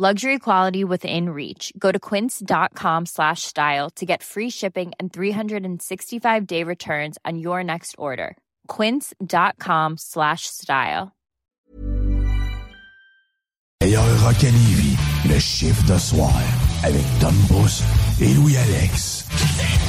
Luxury quality within reach. Go to quince.com slash style to get free shipping and 365 day returns on your next order. Quince.com slash style. Meilleur rock à le chiffre de soir, avec Tom Pousse et Louis-Alex.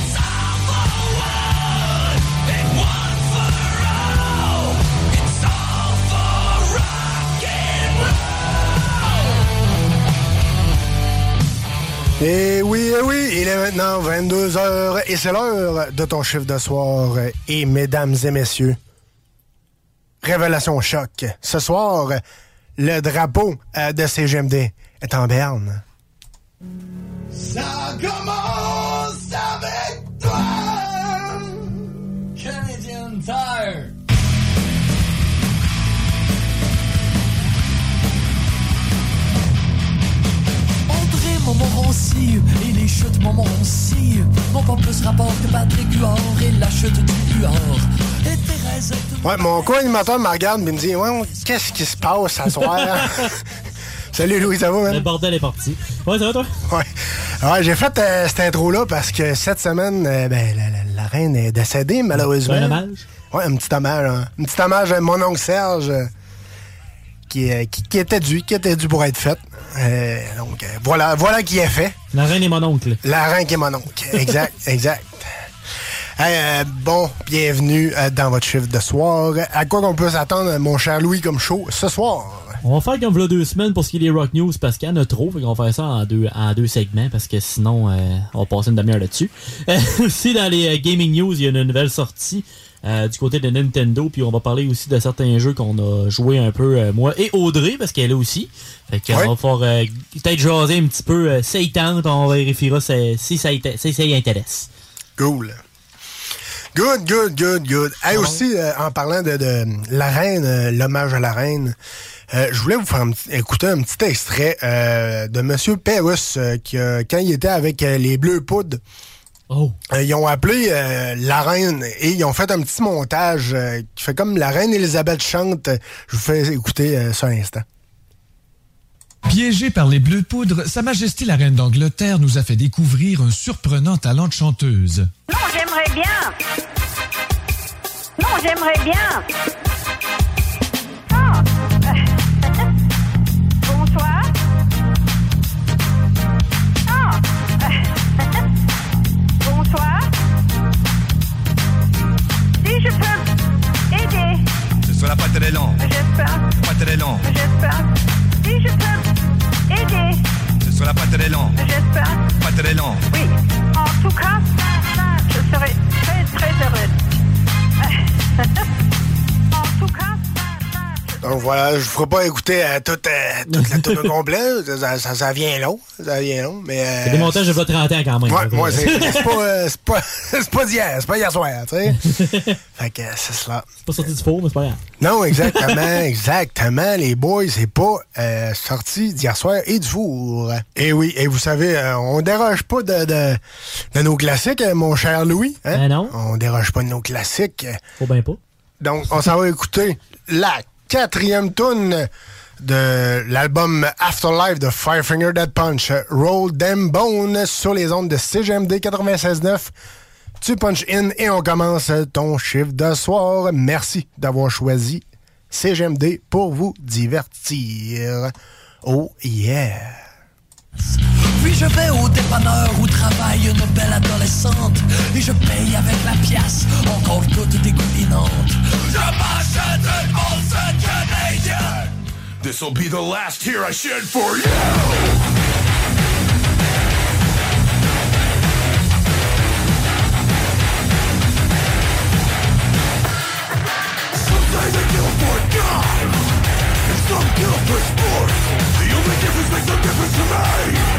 Et oui, et oui, il est maintenant 22h et c'est l'heure de ton chiffre de soir. Et mesdames et messieurs, révélation choc. Ce soir, le drapeau euh, de CGMD est en berne. Ça commence Et les chutes Montmorency n'ont pas plus rapport que Patrick Huard et la chute du Huard. Et Thérèse est Ouais, mon co-animateur me regarde et me dit Ouais, qu'est-ce qui se passe à soir? Salut Louis, ça va, Le man? bordel est parti. Ouais, ça va, toi? Ouais. Ouais, j'ai fait euh, cette intro-là parce que cette semaine, euh, ben, la, la- la reine est décédée, malheureusement. Un hommage? Ouais, un petit hommage. hein. Un petit hommage à mon oncle Serge euh, qui, euh, qui, qui était dû, qui était dû pour être fait. Euh, donc, euh, voilà, voilà qui est fait. La reine et mon oncle. La reine qui est mon oncle. Exact, exact. Hey, euh, bon, bienvenue euh, dans votre chiffre de soir. À quoi qu'on peut s'attendre, mon cher Louis, comme show ce soir? On va faire comme v'là deux semaines pour ce qui est des Rock News parce qu'il y en a trop. Fait qu'on va faire ça en deux, en deux segments parce que sinon, euh, on va passer une demi-heure là-dessus. Aussi, dans les Gaming News, il y a une nouvelle sortie euh, du côté de Nintendo. Puis on va parler aussi de certains jeux qu'on a joué un peu, euh, moi et Audrey, parce qu'elle est là aussi. Fait qu'on Ouais. va faire euh, peut-être jaser un petit peu. Euh, si elle tente, on vérifiera si, si ça, y- si ça y intéresse. Cool. Good, good, good, good. Hey, aussi, euh, en parlant de, de la reine, euh, l'hommage à la reine, euh, je voulais vous faire un petit- écouter un petit extrait euh, de Monsieur Pérus, euh, qui, euh, quand il était avec euh, les Bleus Poudres, Oh. euh, ils ont appelé euh, la reine et ils ont fait un petit montage euh, qui fait comme la reine Elisabeth chante. Je vous fais écouter euh, ça un instant. Piégée par les bleus de poudre, Sa Majesté la Reine d'Angleterre nous a fait découvrir un surprenant talent de chanteuse. Non, j'aimerais bien. Non, j'aimerais bien. Voilà, je ne ferai pas écouter euh, toute, euh, toute la tour complet. Ça, ça, ça vient long. Ça vient long. Mais, euh, C'est des montages de 30 ans quand même. Ouais, moi, c'est pas, euh, c'est pas, c'est pas d'hier, c'est pas hier soir, tu sais. fait que c'est cela. C'est pas sorti du four, mais c'est pas grave. Non, exactement, exactement, les boys, c'est pas euh, sorti d'hier soir et du four. Et oui, et vous savez, on déroge pas de, de, de nos classiques, mon cher Louis. Hein? Ben non. On déroge pas de nos classiques. Faut bien pas. Donc, on s'en va écouter la quatrième tune de l'album Afterlife de Firefinger Dead Punch, Roll Them Bone, sur les ondes de CGMD 96.9. Tu punch in et on commence ton chiffre de soir. Merci d'avoir choisi CGMD pour vous divertir. Oh yeah! Puis je vais au dépanneur où travaille une belle adolescente Et je paye avec la pièce, encore toute dégoulinante. Je m'achète une bolse canadienne. This'll be the last tear I shed for you! Some kill for sport. The only difference makes no difference to me.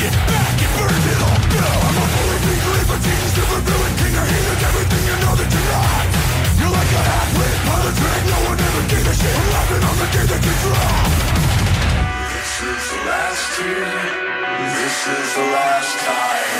it back it all I'm a fully legal libertine Super villain king I hated everything you know that you're not You're like a half-lit pilot No one ever gave a shit I'm laughing on the day that you This is the last year. This is the last time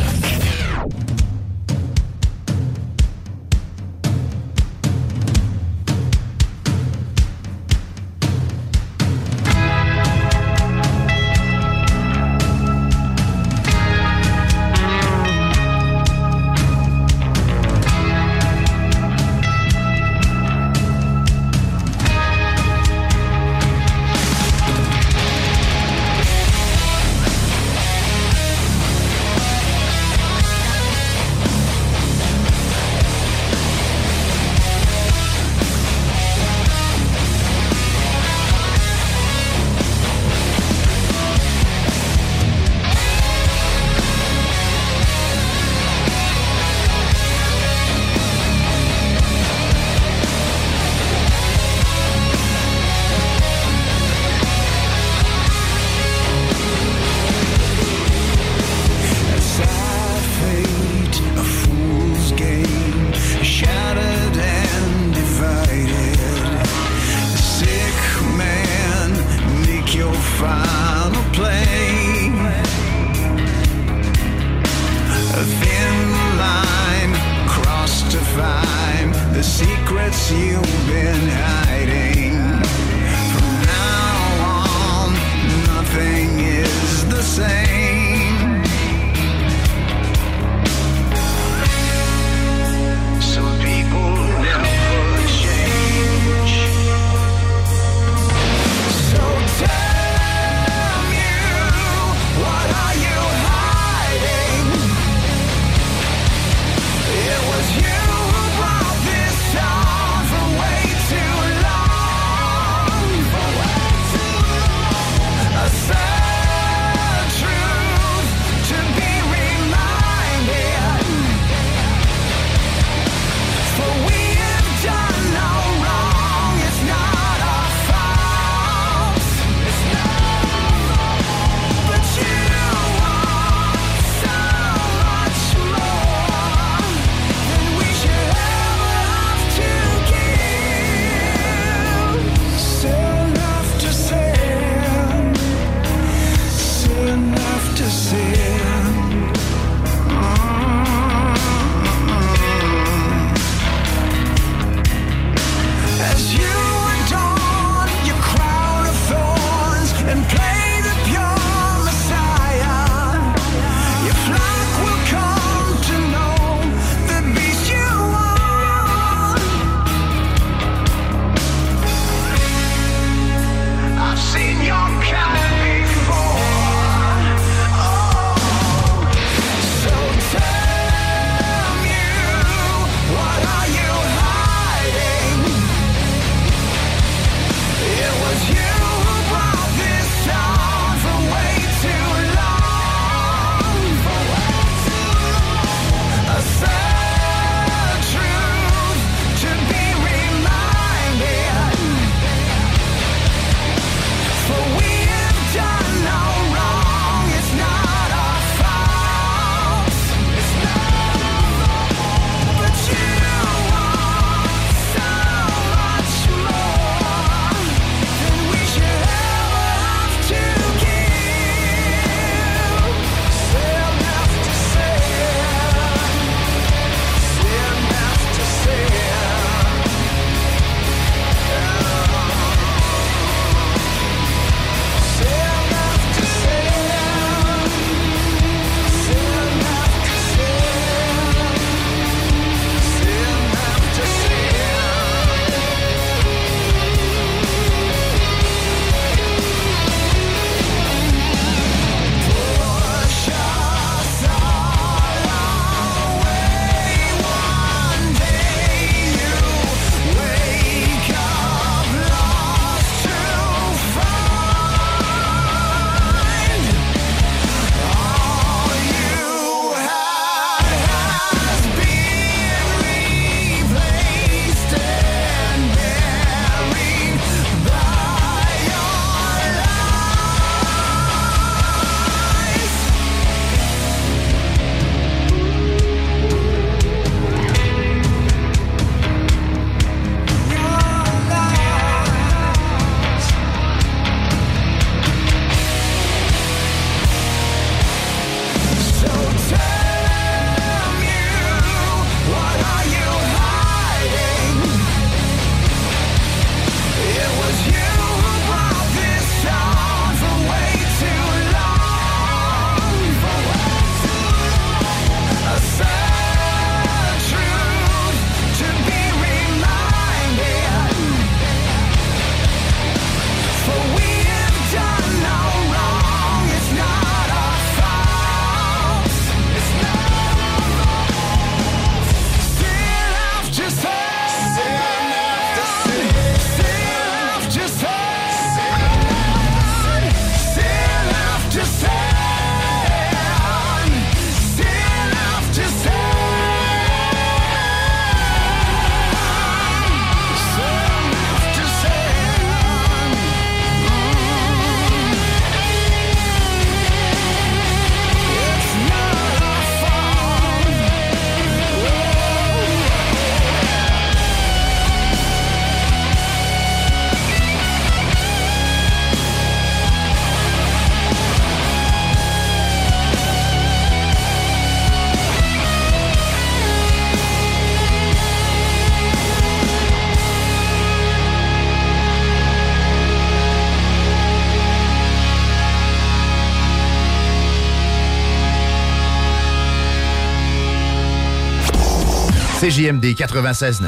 CJMD 96.9.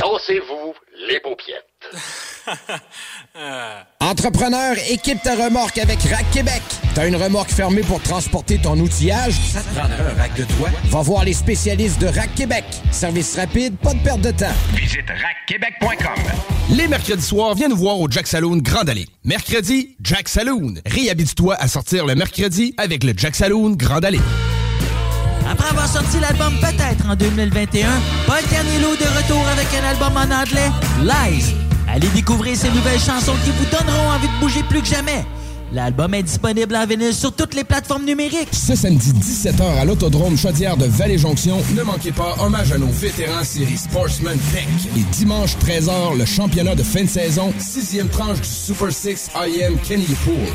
Dansez-vous les paupiètes. Entrepreneur, équipe ta remorque avec Rack Québec. T'as une remorque fermée pour transporter ton outillage? Ça te prendra un rack de toi? Va voir les spécialistes de Rack Québec. Service rapide, pas de perte de temps. Visite rackquebec.com. Les mercredis soirs, viens nous voir au Jack Saloon Grande Allée. Mercredi, Jack Saloon. Réhabite-toi à sortir le mercredi avec le Jack Saloon Grande Allée. Après avoir sorti l'album Peut-être en 2021, Paul Carnello de retour avec un album en anglais, Lies. Allez découvrir ces nouvelles chansons qui vous donneront envie de bouger plus que jamais. L'album est disponible en vinyle sur toutes les plateformes numériques. Ce samedi 17h à l'Autodrome Chaudière de Vallée-Jonction, ne manquez pas hommage à nos vétérans série Sportsman Peck. Et dimanche 13h, le championnat de fin de saison, sixième tranche du Super 6 IM Kenny Pool.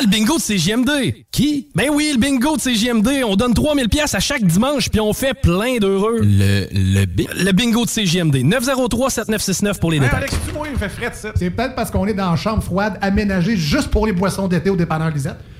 Ah, le bingo de CGMD! Qui? Ben oui, le bingo de CGMD. On donne 3000 pièces à chaque dimanche, puis on fait plein d'heureux. Le. Le B. Le bingo de CGMD. 903-7969 pour les Hey, détails. Alex, tu moi, il fait frais, ça. C'est peut-être parce qu'on est dans une chambre froide aménagée juste pour les boissons d'été au dépanneur Lisette.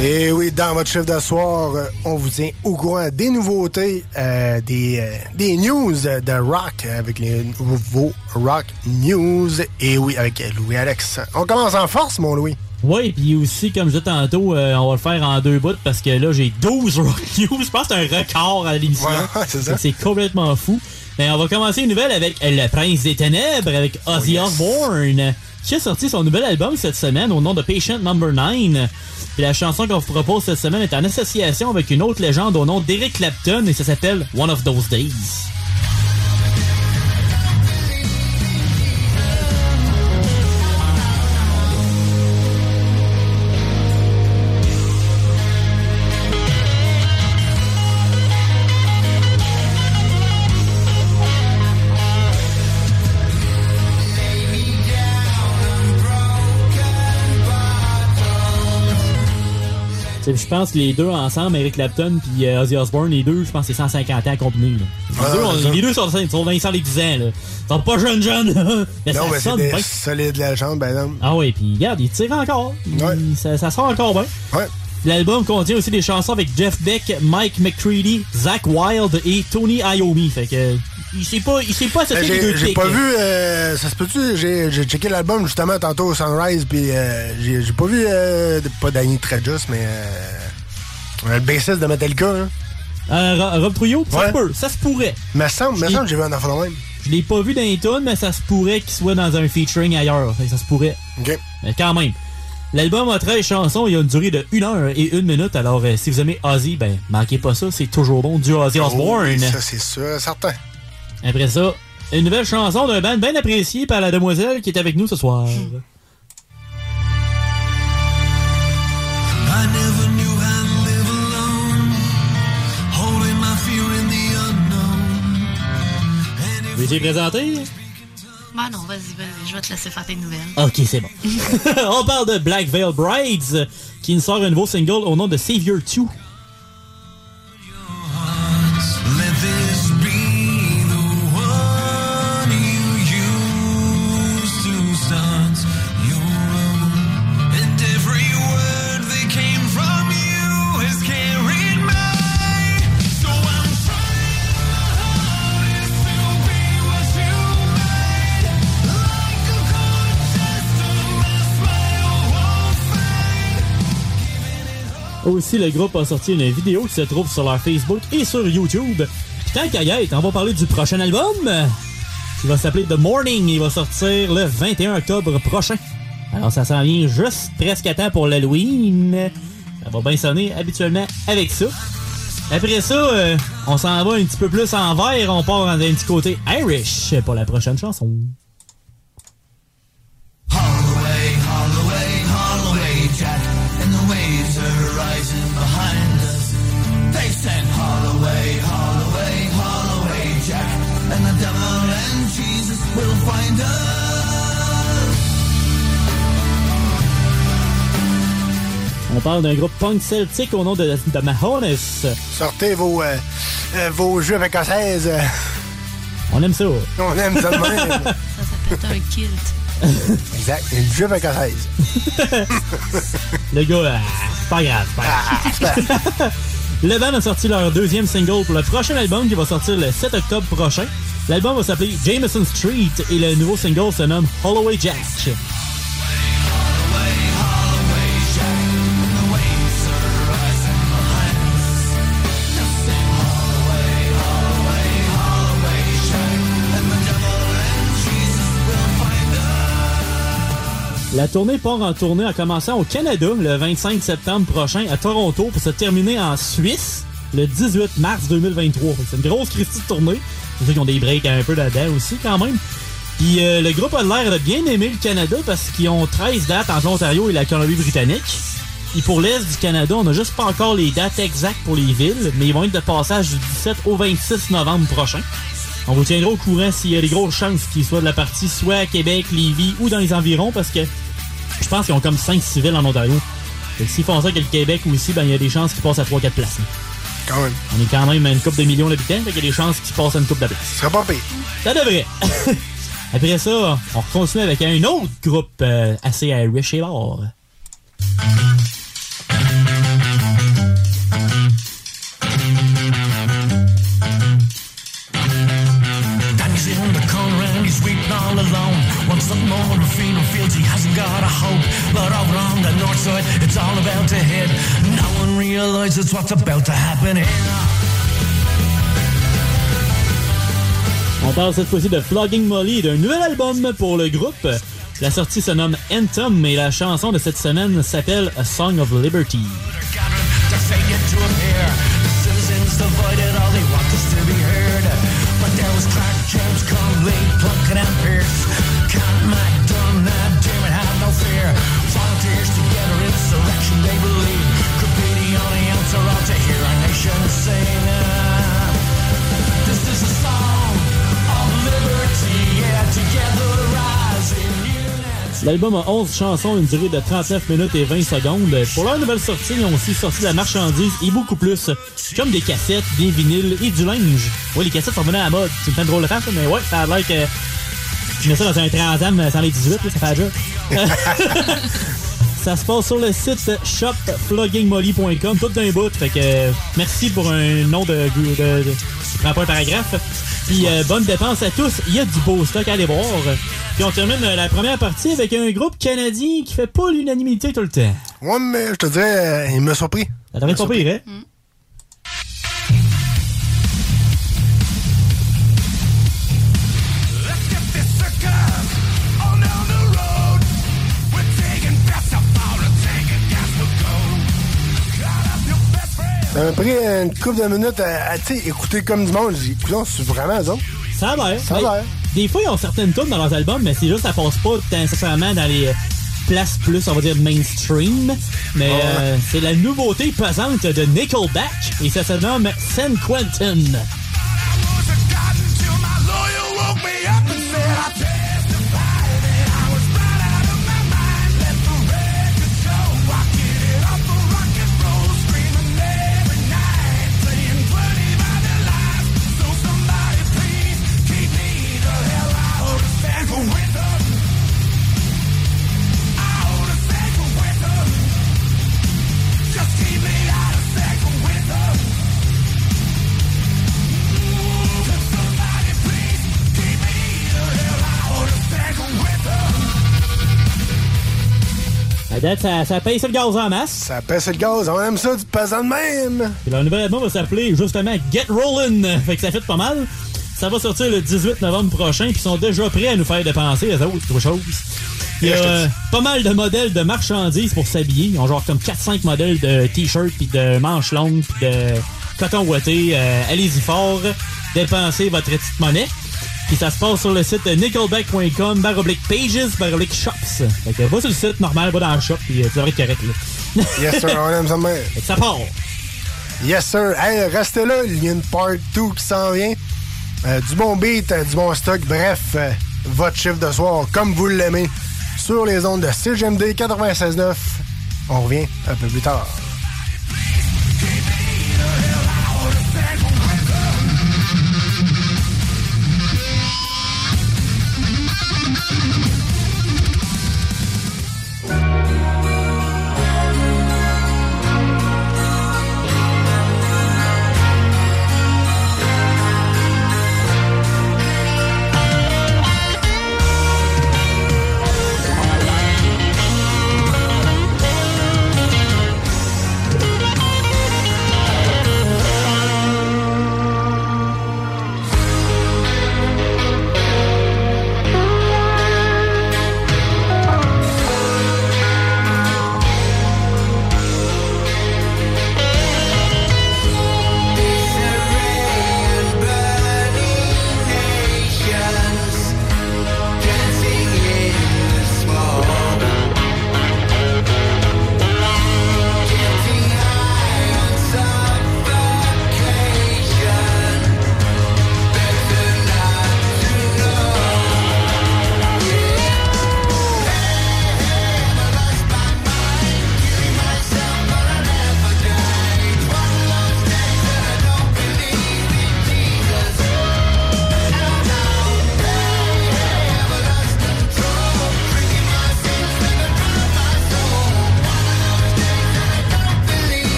Et oui, dans votre chiffre de soir, euh, on vous tient au courant des nouveautés, euh, des, euh, des news de rock avec les nouveaux rock news. Et oui, avec Louis-Alex. On commence en force, mon Louis. Oui, puis aussi, comme je disais tantôt, euh, on va le faire en deux bouts parce que là, j'ai 12 rock news. Je pense que c'est un record à l'émission. Ouais, c'est complètement fou. Mais on va commencer une nouvelle avec Le Prince des Ténèbres, avec Ozzy Osbourne, qui a sorti son nouvel album cette semaine au nom de Patient Number 9. La chanson qu'on vous propose cette semaine est en association avec une autre légende au nom d'Eric Clapton et ça s'appelle One of Those Days. Je pense que les deux ensemble, Eric Clapton puis euh, Ozzy Osbourne, les deux, je pense que c'est 150 ans combinés. Les, Ah, deux, on- les deux sont, sont dans les 100 les 10 ans. Là. Ils sont pas jeunes jeunes. non, mais c'est des bien. solides légendes, ben non. Ah oui, puis regarde, il tire encore. Il- ça, ça sort encore bien. L'album contient aussi des chansons avec Jeff Beck, Mike McCready, Zach Wilde et Tony Iommi. Fait que il sait pas, il sait pas Ben, les deux J'ai pas vu, euh, ça se peut-tu, j'ai checké l'album justement tantôt au Sunrise, puis euh, j'ai pas vu, euh, pas Danny Trejoss, mais euh, le bassiste de Metallica. Hein. Euh, Ro- Rob Trouillot, ça se peut, ça se pourrait. Me semble, me Je semble l'ai- que j'ai vu un enfant de même. Je l'ai pas vu dans les tunes, mais ça se pourrait qu'il soit dans un featuring ailleurs. Ça se pourrait. OK. Mais quand même. L'album a 13 chansons, il a une durée de 1 heure et 1 minute. Alors, euh, si vous aimez Ozzy, ben, manquez pas ça, c'est toujours bon, du Ozzy Osbourne. Oh, oui, ça, c'est sûr, certain. Après ça, une nouvelle chanson d'un band bien apprécié par la demoiselle qui est avec nous ce soir. Vous étiez présenté? Bah non, vas-y, vas-y, je vais te laisser faire tes nouvelles. Ok, c'est bon. On parle de Black Veil Brides, qui nous sort un nouveau single au nom de Savior 2. Aussi, le groupe a sorti une vidéo qui se trouve sur leur Facebook et sur YouTube. Tant qu'à y être, on va parler du prochain album qui va s'appeler The Morning. Il va sortir le 21 octobre prochain. Alors ça s'en vient juste presque à temps pour l'Halloween. Ça va bien sonner habituellement avec ça. Après ça, euh, on s'en va un petit peu plus en vert. On part dans un petit côté Irish pour la prochaine chanson. Parle d'un groupe punk celtique au nom de, de Mahones. Sortez vos, euh, euh, vos jeux avec écossaise. On aime ça. On aime ça de même. Ça s'appelle un kilt. exact. Une jupe écossaise. Le gars, ah, c'est pas grave, pas grave. le band a sorti leur deuxième single pour le prochain album qui va sortir le 7 octobre prochain. L'album va s'appeler Jameson Street et le nouveau single se nomme Holloway Jack. La tournée part en tournée en commençant au Canada le 25 septembre prochain à Toronto pour se terminer en Suisse le 18 mars 2023. Fait que C'est une grosse Christie de tournée. C'est sûr qu'ils ont des breaks un peu là-dedans aussi quand même. Puis euh, le groupe a l'air de bien aimer le Canada parce qu'ils ont 13 dates entre l'Ontario et la Colombie-Britannique. Et pour l'Est du Canada, on n'a juste pas encore les dates exactes pour les villes, mais ils vont être de passage du 17 au 26 novembre prochain. On vous tiendra au courant s'il y a des grosses chances qu'ils soient de la partie soit à Québec, Lévis ou dans les environs parce que je pense qu'ils ont comme 5 civils en Ontario. S'ils font ça que le Québec aussi, ben il y a des chances qu'ils passent à 3-4 places. Quand même. On est quand même à une coupe de millions d'habitants, fait qu'il y a des chances qu'ils passent à une coupe de places. Ce serait pas pire. Ça devrait. Après ça, on continue avec un autre groupe euh, assez Irish et l'or. Hope. But over on the north side, it's all about to hit. No one realizes what's about to happen here. On parle cette fois-ci de Flogging Molly d'un nouvel album pour le groupe. La sortie se nomme Anthem et la chanson de cette semaine s'appelle A Song of Liberty. L'album a 11 chansons, une durée de 39 minutes et 20 secondes. Pour leur nouvelle sortie, ils ont aussi sorti de la marchandise et beaucoup plus, comme des cassettes, des vinyles et du linge. Ouais, les cassettes sont venues à la mode. C'est une drôle de face, mais ouais, ça a l'air que tu mets ça dans un transam sans les 18, là, ça fait déjà. Ça se passe sur le site shopfloggingmolly.com, tout d'un bout. Fait que euh, merci pour un nom de, de, de, de- qui prend pas un paragraphe. Puis euh, bonne dépense à tous. Il y a du beau stock à aller voir. Puis on termine euh, la première partie avec un groupe canadien qui fait pas l'unanimité tout le temps. Ouais, mais je te dirais, euh, il m'a surpris. Ça être pas pire, hein? Ça m'a pris une couple de minutes à, écouter comme du monde. J'ai dit, c'est vraiment ça. Ça a l'air. Ça a l'air. Des fois, ils ont certaines tunes dans leurs albums, mais c'est juste ça passe pas nécessairement dans les euh, places plus, on va dire, mainstream. Mais Ouais. euh, c'est la nouveauté pesante de Nickelback et ça se nomme San Quentin. À date, ça, ça paye le gaz en masse. Ça pèse le gaz, on aime ça du pesant de même. Puis leur nouvel album va s'appeler justement Get Rollin'. Fait que ça fait pas mal. Ça va sortir le 18 novembre prochain, puis ils sont déjà prêts à nous faire dépenser les autres choses. Il y a euh, pas mal de modèles de marchandises pour s'habiller. Ils ont genre comme 4-5 modèles de t-shirts, puis de manches longues, puis de coton ouaté. Euh, Allez-y fort, dépensez votre petite monnaie. Puis ça se passe sur le site nickelback.com, baroblique pages, baroblique shops. Fait que va sur le site normal, va dans le shop, puis euh, tu devrais être correct là. Yes, sir, on aime ça. Fait que ça part. Yes, sir. Hey, restez là, il y a une part 2 qui s'en vient. Euh, du bon beat, euh, du bon stock, bref, euh, votre chiffre de soir comme vous l'aimez sur les ondes de CGMD 96.9. On revient un peu plus tard.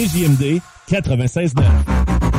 CJMD 96.9.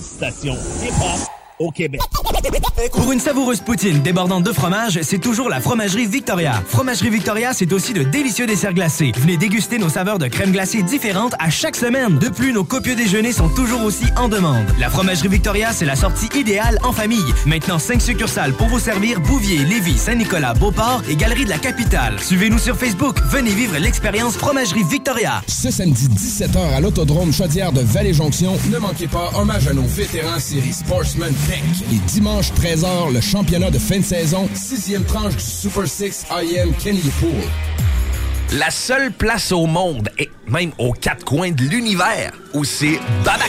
seule station hip-hop au Québec. Pour une savoureuse poutine débordante de fromage, c'est toujours la Fromagerie Victoria. Fromagerie Victoria, c'est aussi de délicieux desserts glacés. Venez déguster nos saveurs de crème glacée différentes à chaque semaine. De plus, nos copieux déjeuners sont toujours aussi en demande. La Fromagerie Victoria, c'est la sortie idéale en famille. Maintenant, 5 succursales pour vous servir Bouvier, Lévis, Saint-Nicolas, Beauport et Galerie de la Capitale. Suivez-nous sur Facebook. Venez vivre l'expérience Fromagerie Victoria. Ce samedi 17h à l'Autodrome Chaudière de Vallée-Jonction, ne manquez pas hommage à nos vétérans série Sportsman Tech. Et dimanche 13h, le championnat de fin de saison, sixième tranche du Super 6 IM Kenny Pool. La seule place au monde, et même aux quatre coins de l'univers, où c'est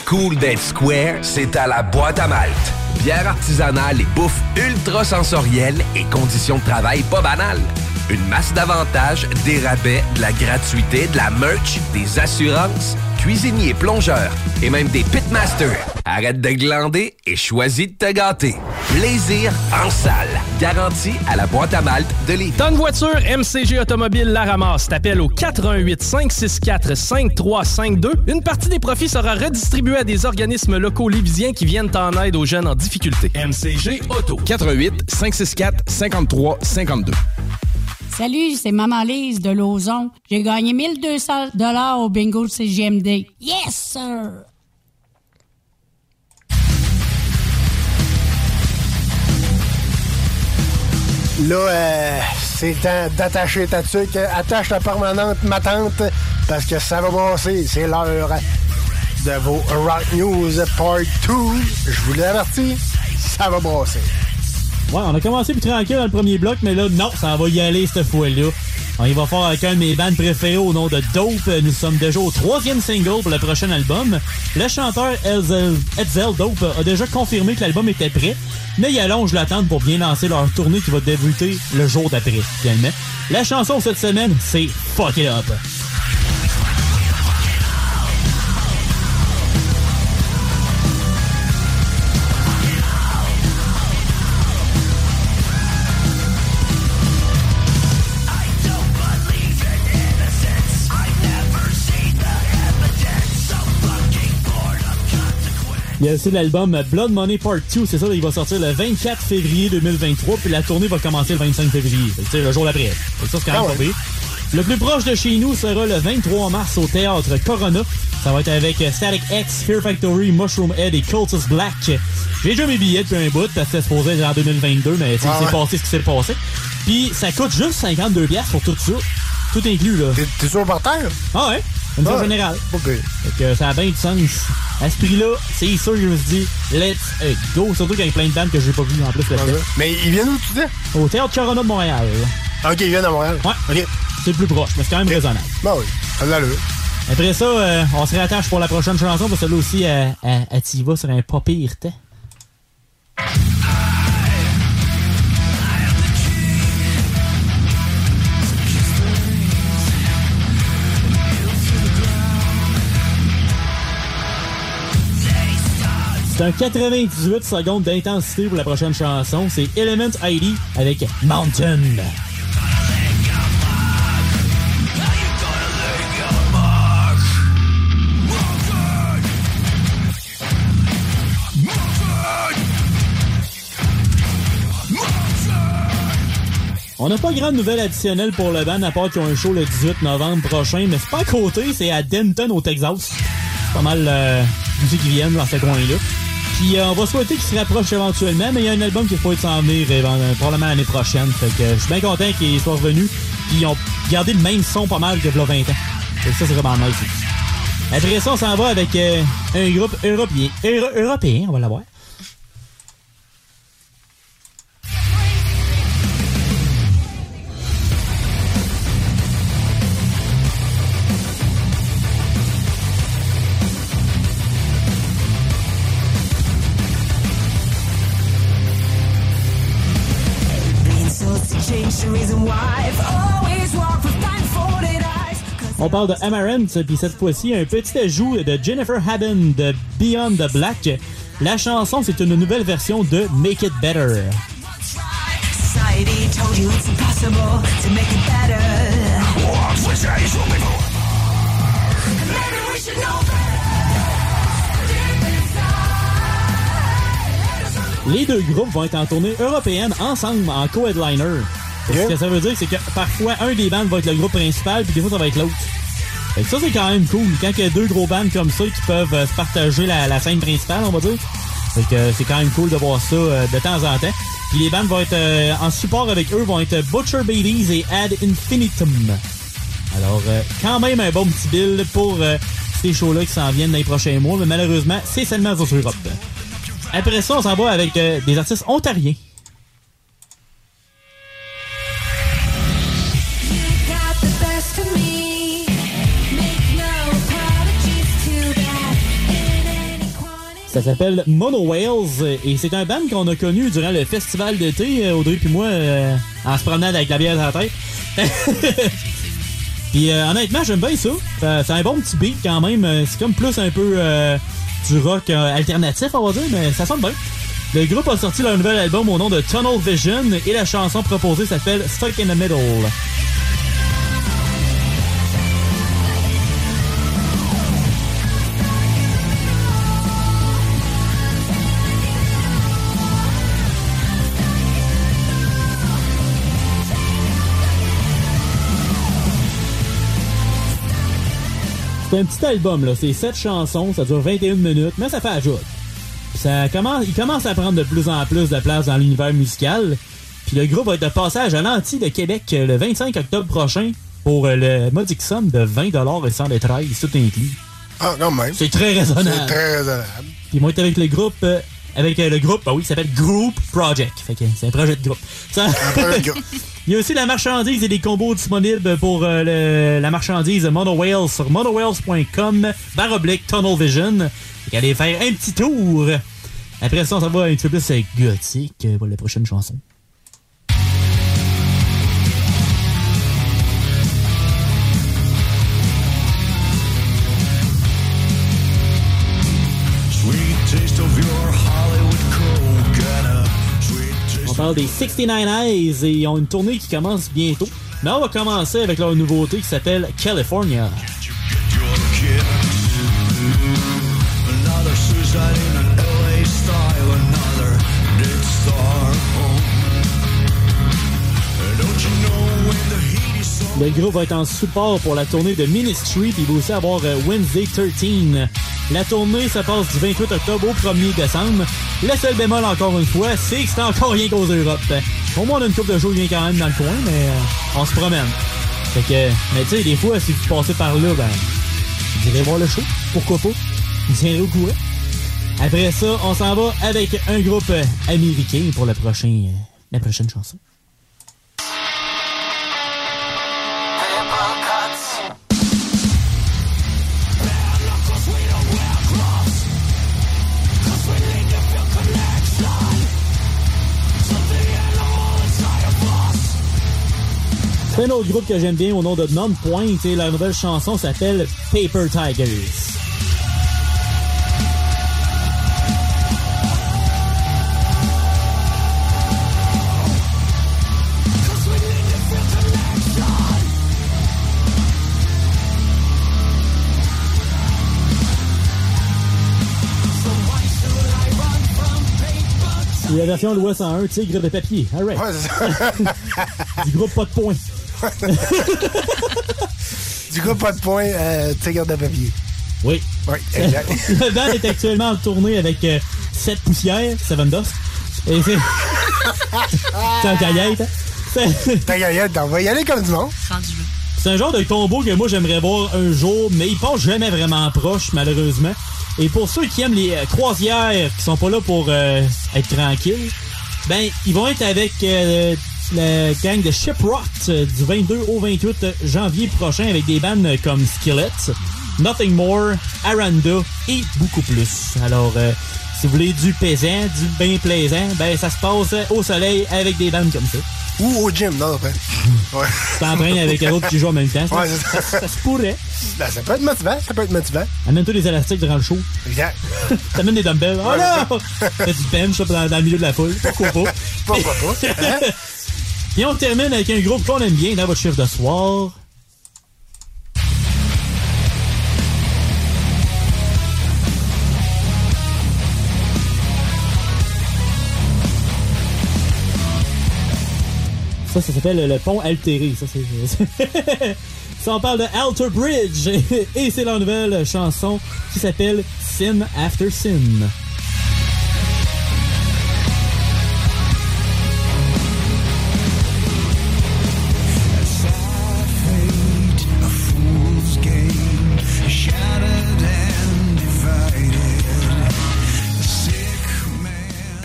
cool d'être square, c'est à la boîte à malte. Bière artisanale et bouffe ultra sensorielle et conditions de travail pas banales. Une masse d'avantages, des rabais, de la gratuité, de la merch, des assurances, cuisiniers, plongeurs et même des pitmasters. Arrête de glander et choisis de te gâter. Plaisir en salle. Garantie à la boîte à malte de Lévis. Tonne voiture, MCG Automobile la ramasse. T'appelles au 88 564 5352. Une partie des profits sera redistribuée à des organismes locaux lévisiens qui viennent en aide aux jeunes en difficulté. MCG Auto. 88 564 53 52. Salut, c'est Maman Lise de Lauson. J'ai gagné 1200 dollars au bingo de CGMD. Yes, sir! Là, euh, c'est temps d'attacher ta tuque. Attache ta permanente, ma tante, parce que ça va brasser. C'est l'heure de vos Rock News Part 2. Je vous l'avertis, ça va brasser. Ouais, on a commencé plus tranquille dans le premier bloc, mais là, non, ça va y aller cette fois-là. On y va faire avec un de mes bands préférés au nom de Dope. Nous sommes déjà au troisième single pour le prochain album. Le chanteur Edsel, Edsel Dope a déjà confirmé que l'album était prêt, mais il allonge l'attente pour bien lancer leur tournée qui va débuter le jour d'après, finalement. La chanson cette semaine, c'est Fuck It Up. Il y a aussi l'album Blood Money Part 2, c'est ça, il va sortir le 24 février 2023, puis la tournée va commencer le 25 février, sais, le jour d'après. Ça, c'est quand même Ah. Le plus proche de chez nous sera le 23 mars au théâtre Corona. Ça va être avec Static X, Fear Factory, Mushroom Head et Cultist Black. J'ai déjà mes billets depuis un bout parce que c'était supposé être en 2022, mais sais, Ah ouais. passé ce qui s'est passé. Puis ça coûte juste 52 pièces pour tout ça. Tout inclus, là. T'es sûr par terre? Ah ouais? Une fois générale. OK. Fait que ça a bien du sens. À ce prix-là, c'est sûr que je me suis dit, let's go. Surtout qu'il y a plein de bandes que j'ai pas vues en plus. Mais ils viennent où, tu dis? Au Théâtre Corona de Montréal. OK, ils viennent à Montréal. Ouais. OK. C'est le plus proche, mais c'est quand même raisonnable. Ben oui, ça l'allure. Après ça, euh, on se rattache pour la prochaine chanson, parce que là aussi, euh, elle, elle t'y va sur un pas pire temps. C'est un 98 secondes d'intensité pour la prochaine chanson. C'est Element ID avec Mountain. On n'a pas grande nouvelle additionnelle pour le band à part qu'ils ont un show le 18 novembre prochain, mais c'est pas à côté, c'est à Denton au Texas. Pas mal euh, musique qui viennent dans ce coin-là. Puis euh, on va souhaiter qu'ils se rapprochent éventuellement, mais il y a un album qui faut s'en venir euh, probablement l'année prochaine. Fait que je suis bien content qu'ils soient revenus. Puis ils ont gardé le même son pas mal que v'là 20 ans. Fait que ça, c'est vraiment nice. Après ça, on s'en va avec euh, un groupe européen. Euro- européen, on va l'avoir. On parle de Amaranth, puis cette fois-ci, un petit ajout de Jennifer Haben de Beyond the Black. La chanson, c'est une nouvelle version de Make It Better. Les deux groupes vont être en tournée européenne ensemble en co-headliner. Ce que ça veut dire, c'est que parfois, un des bands va être le groupe principal, puis des fois, ça va être l'autre. Fait que ça, c'est quand même cool. Quand il y a deux gros bands comme ça qui peuvent euh, se partager la, la scène principale, on va dire. Fait que euh, c'est quand même cool de voir ça euh, de temps en temps. Puis les bands vont être euh, en support avec eux, vont être Butcher Babies et Ad Infinitum. Alors, euh, quand même un bon petit bill pour euh, ces shows-là qui s'en viennent dans les prochains mois, mais malheureusement, c'est seulement sur Europe. Après ça, on s'en va avec euh, des artistes ontariens. Ça s'appelle Mono Whales et c'est un band qu'on a connu durant le festival d'été, euh, Audrey puis moi, euh, en se promenant avec la bière à la tête. puis euh, honnêtement, j'aime bien ça. C'est un bon petit beat quand même. C'est comme plus un peu du rock alternatif, on va dire, mais ça sonne bien. Le groupe a sorti leur nouvel album au nom de Tunnel Vision et la chanson proposée s'appelle Stuck in the Middle. C'est un petit album, là. C'est 7 chansons, ça dure 21 minutes, mais ça fait job. Ça commence, il commence à prendre de plus en plus de place dans l'univers musical. Puis le groupe va être de passage à l'anti de Québec le 25 octobre prochain pour euh, le modique somme de 20 et 113, tout inclus. Ah, quand même. C'est très raisonnable. C'est très raisonnable. Puis vont être avec le groupe, euh, avec euh, le groupe, bah oui, qui s'appelle Group Project. Fait que c'est un projet de groupe. Ça- Il y a aussi la marchandise et des combos disponibles pour euh, le- la marchandise MonoWhales sur monowhales.com barre oblique Tunnel Vision. Fait qu'allez faire un petit tour. Après ça, on s'en va un petit peu plus euh, gothique pour la prochaine chanson. Des 69 Eyes et ils ont une tournée qui commence bientôt. Mais on va commencer avec leur nouveauté qui s'appelle California. Le groupe va être en support pour la tournée de Ministry, puis il va aussi avoir euh, Wednesday 13. La tournée se passe du 28 octobre au 1er décembre. Le seul bémol, encore une fois, c'est que c'est encore rien qu'aux Europe. Au moins, on a une coupe de jours bien quand même dans le coin, mais euh, on se promène. Fait que, mais tu sais, des fois, si vous passez par là, ben, vous irez voir le show. Pourquoi pas? Vous tiendrez au courant. Après ça, on s'en va avec un groupe euh, américain pour le prochain, euh, la prochaine chanson. Un autre groupe que j'aime bien au nom de Non-Point et la nouvelle chanson s'appelle Paper Tigers. La version Loi 101, Tigre de papier. All right. du groupe Pas de points. Du coup, pas de point, euh, tigre de papier. Oui. Oui, exact. Le band est actuellement en tournée avec euh, 7 poussières, Seven Dust. Et c'est. c'est un caillette. hein? C'est- gaillette, on va y aller comme du monde. C'est un genre de combo que moi j'aimerais voir un jour, mais ils passent jamais vraiment proche, malheureusement. Et pour ceux qui aiment les euh, croisières, qui sont pas là pour euh, être tranquilles, ben ils vont être avec euh, la gang de Shiprot euh, du 22 au 28 janvier prochain avec des bandes comme Skillet, Nothing More, Aranda et beaucoup plus. Alors euh, si vous voulez du pesant, du bien plaisant, ben ça se passe au soleil avec des bandes comme ça. Ou au gym, non, après. Ouais. Tu t'entraînes avec un autre qui joue en même temps. Ça, Ouais, ça. ça- ça se pourrait. Ben, ça peut être motivant, ça peut être motivant. Amène-toi des élastiques durant le show. Exact. T'amènes des dumbbells. Oh Ouais, non! Fais du bench là, dans, dans le milieu de la foule. Pourquoi pas? Pourquoi pas? Hein? Et on termine avec un groupe qu'on aime bien dans votre chiffre de soir. Ça, ça s'appelle le pont altéré. Ça, c'est. ça, on parle de Alter Bridge. Et c'est leur nouvelle chanson qui s'appelle Sin After Sin.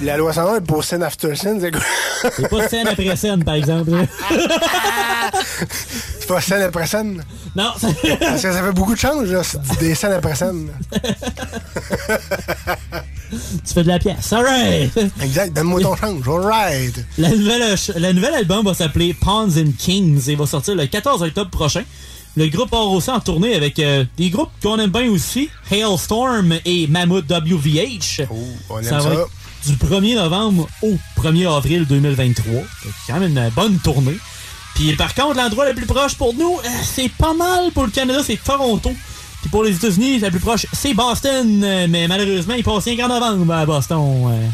La loi 101 pour scène after scène, c'est quoi? C'est pas scène après scène, par exemple. C'est pas scène après scène? Non. Parce que ça fait beaucoup de change, là, des scènes après scène. tu fais de la pièce. Alright! Exact, donne-moi ton change. Alright! La nouvelle, la nouvelle album va s'appeler Pawns and Kings et va sortir le 14 octobre prochain. Le groupe part aussi en tournée avec euh, des groupes qu'on aime bien aussi, Hailstorm et Mammoth WVH. on aime va ça. être du 1er novembre au 1er avril 2023. C'est quand même une bonne tournée. Puis par contre, l'endroit le plus proche pour nous, euh, c'est pas mal pour le Canada, c'est Toronto. Puis pour les États-Unis, la plus proche, c'est Boston. Euh, Mais malheureusement, il passe rien qu'en novembre à Boston. Euh,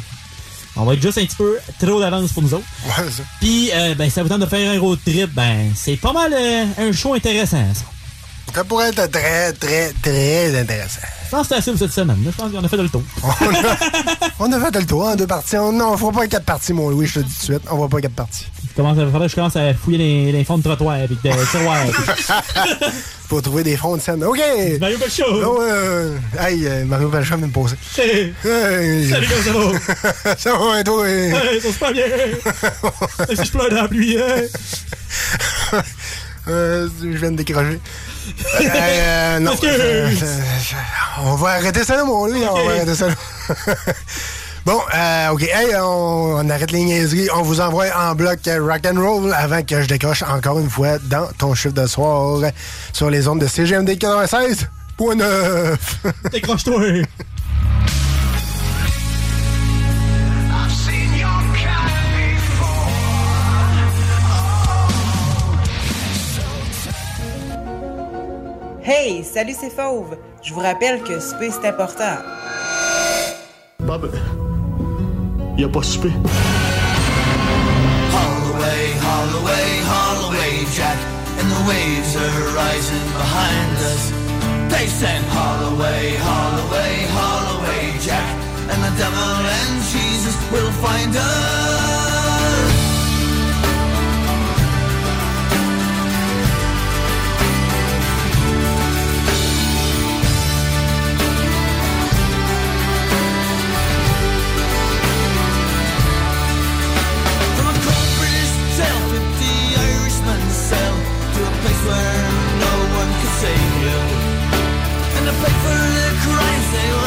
on va être juste un petit peu trop d'avance pour nous autres. Ouais, ça. Puis, euh, ben, ça vous tente de faire un road trip, ben, c'est pas mal euh, un show intéressant, ça. Ça pourrait être très, très, très intéressant. Je pense que c'est assez pour cette semaine. Je pense qu'on a fait le tour. On a fait le tour en deux parties. On, non, on fera pas quatre parties, mon Louis, je te le dis tout de suite. On va pas quatre parties. Je commence à, je commence à fouiller les, les fonds de trottoir avec des tiroirs. Faut trouver des fonds de scène. OK! Mario Pelchot! Oh, euh, hey, euh, Mario Pelchot vient de me poser. Hey. Salut, comment ça va? ça va, et toi? Hey, ça se passe bien! Et si je pleure dans la pluie, hein? Euh, je viens de décrocher. Euh, non. Que- euh, on va arrêter ça là, mon Louis. On va arrêter ça là. Bon, euh, OK. Hey, on, on arrête les niaiseries. On vous envoie en bloc rock and roll avant que je décroche encore une fois dans ton chiffre de soir sur les ondes de CGMD 96.9. Décroche-toi! Hey, salut, c'est Fauve. Je vous rappelle que souper, c'est important. Bob, y a pas soupé. Holloway, Holloway, Holloway, Jack, and the waves are rising behind us. They sang Holloway, Holloway, Holloway, Jack, and the devil and Jesus will find us. Place where no one could save you. And to pay for the crimes, they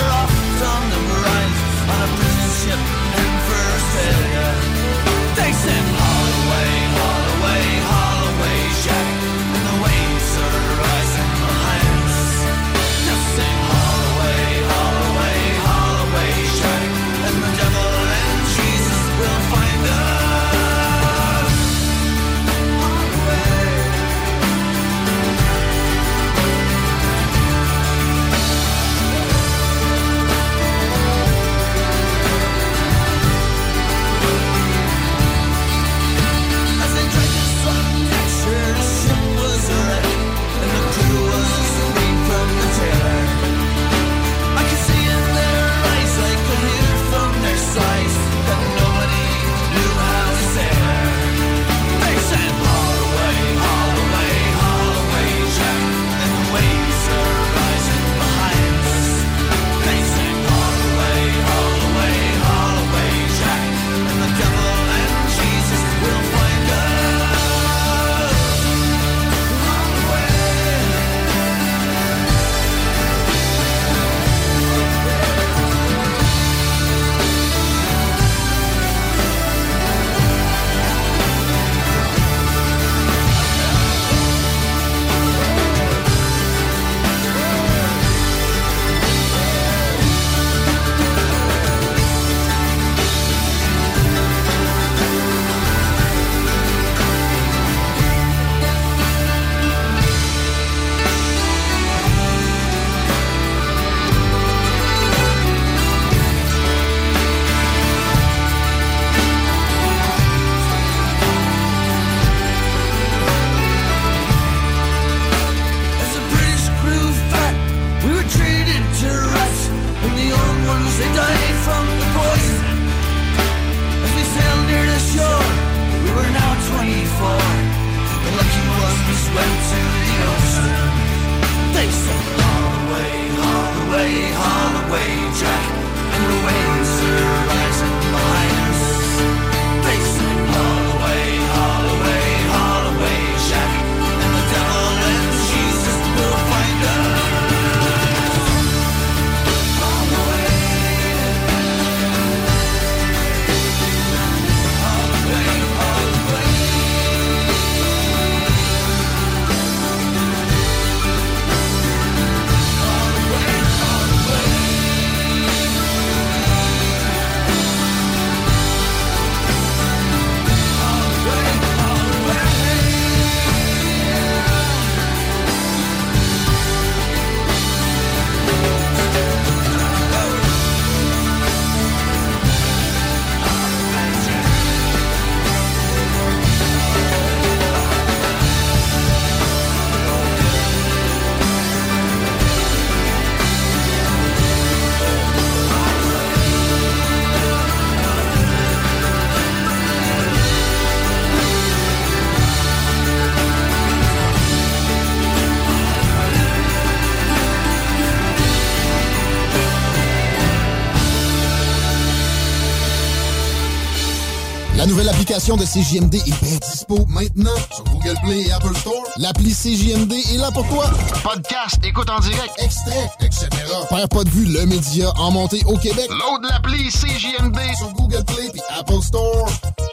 de CJMD est bien dispo maintenant sur Google Play et Apple Store. L'appli CJMD est là pour toi. Podcast, écoute en direct, extrait, etc. Père pas de vue, le média en montée au Québec. Load l'appli CJMD sur Google Play et Apple Store.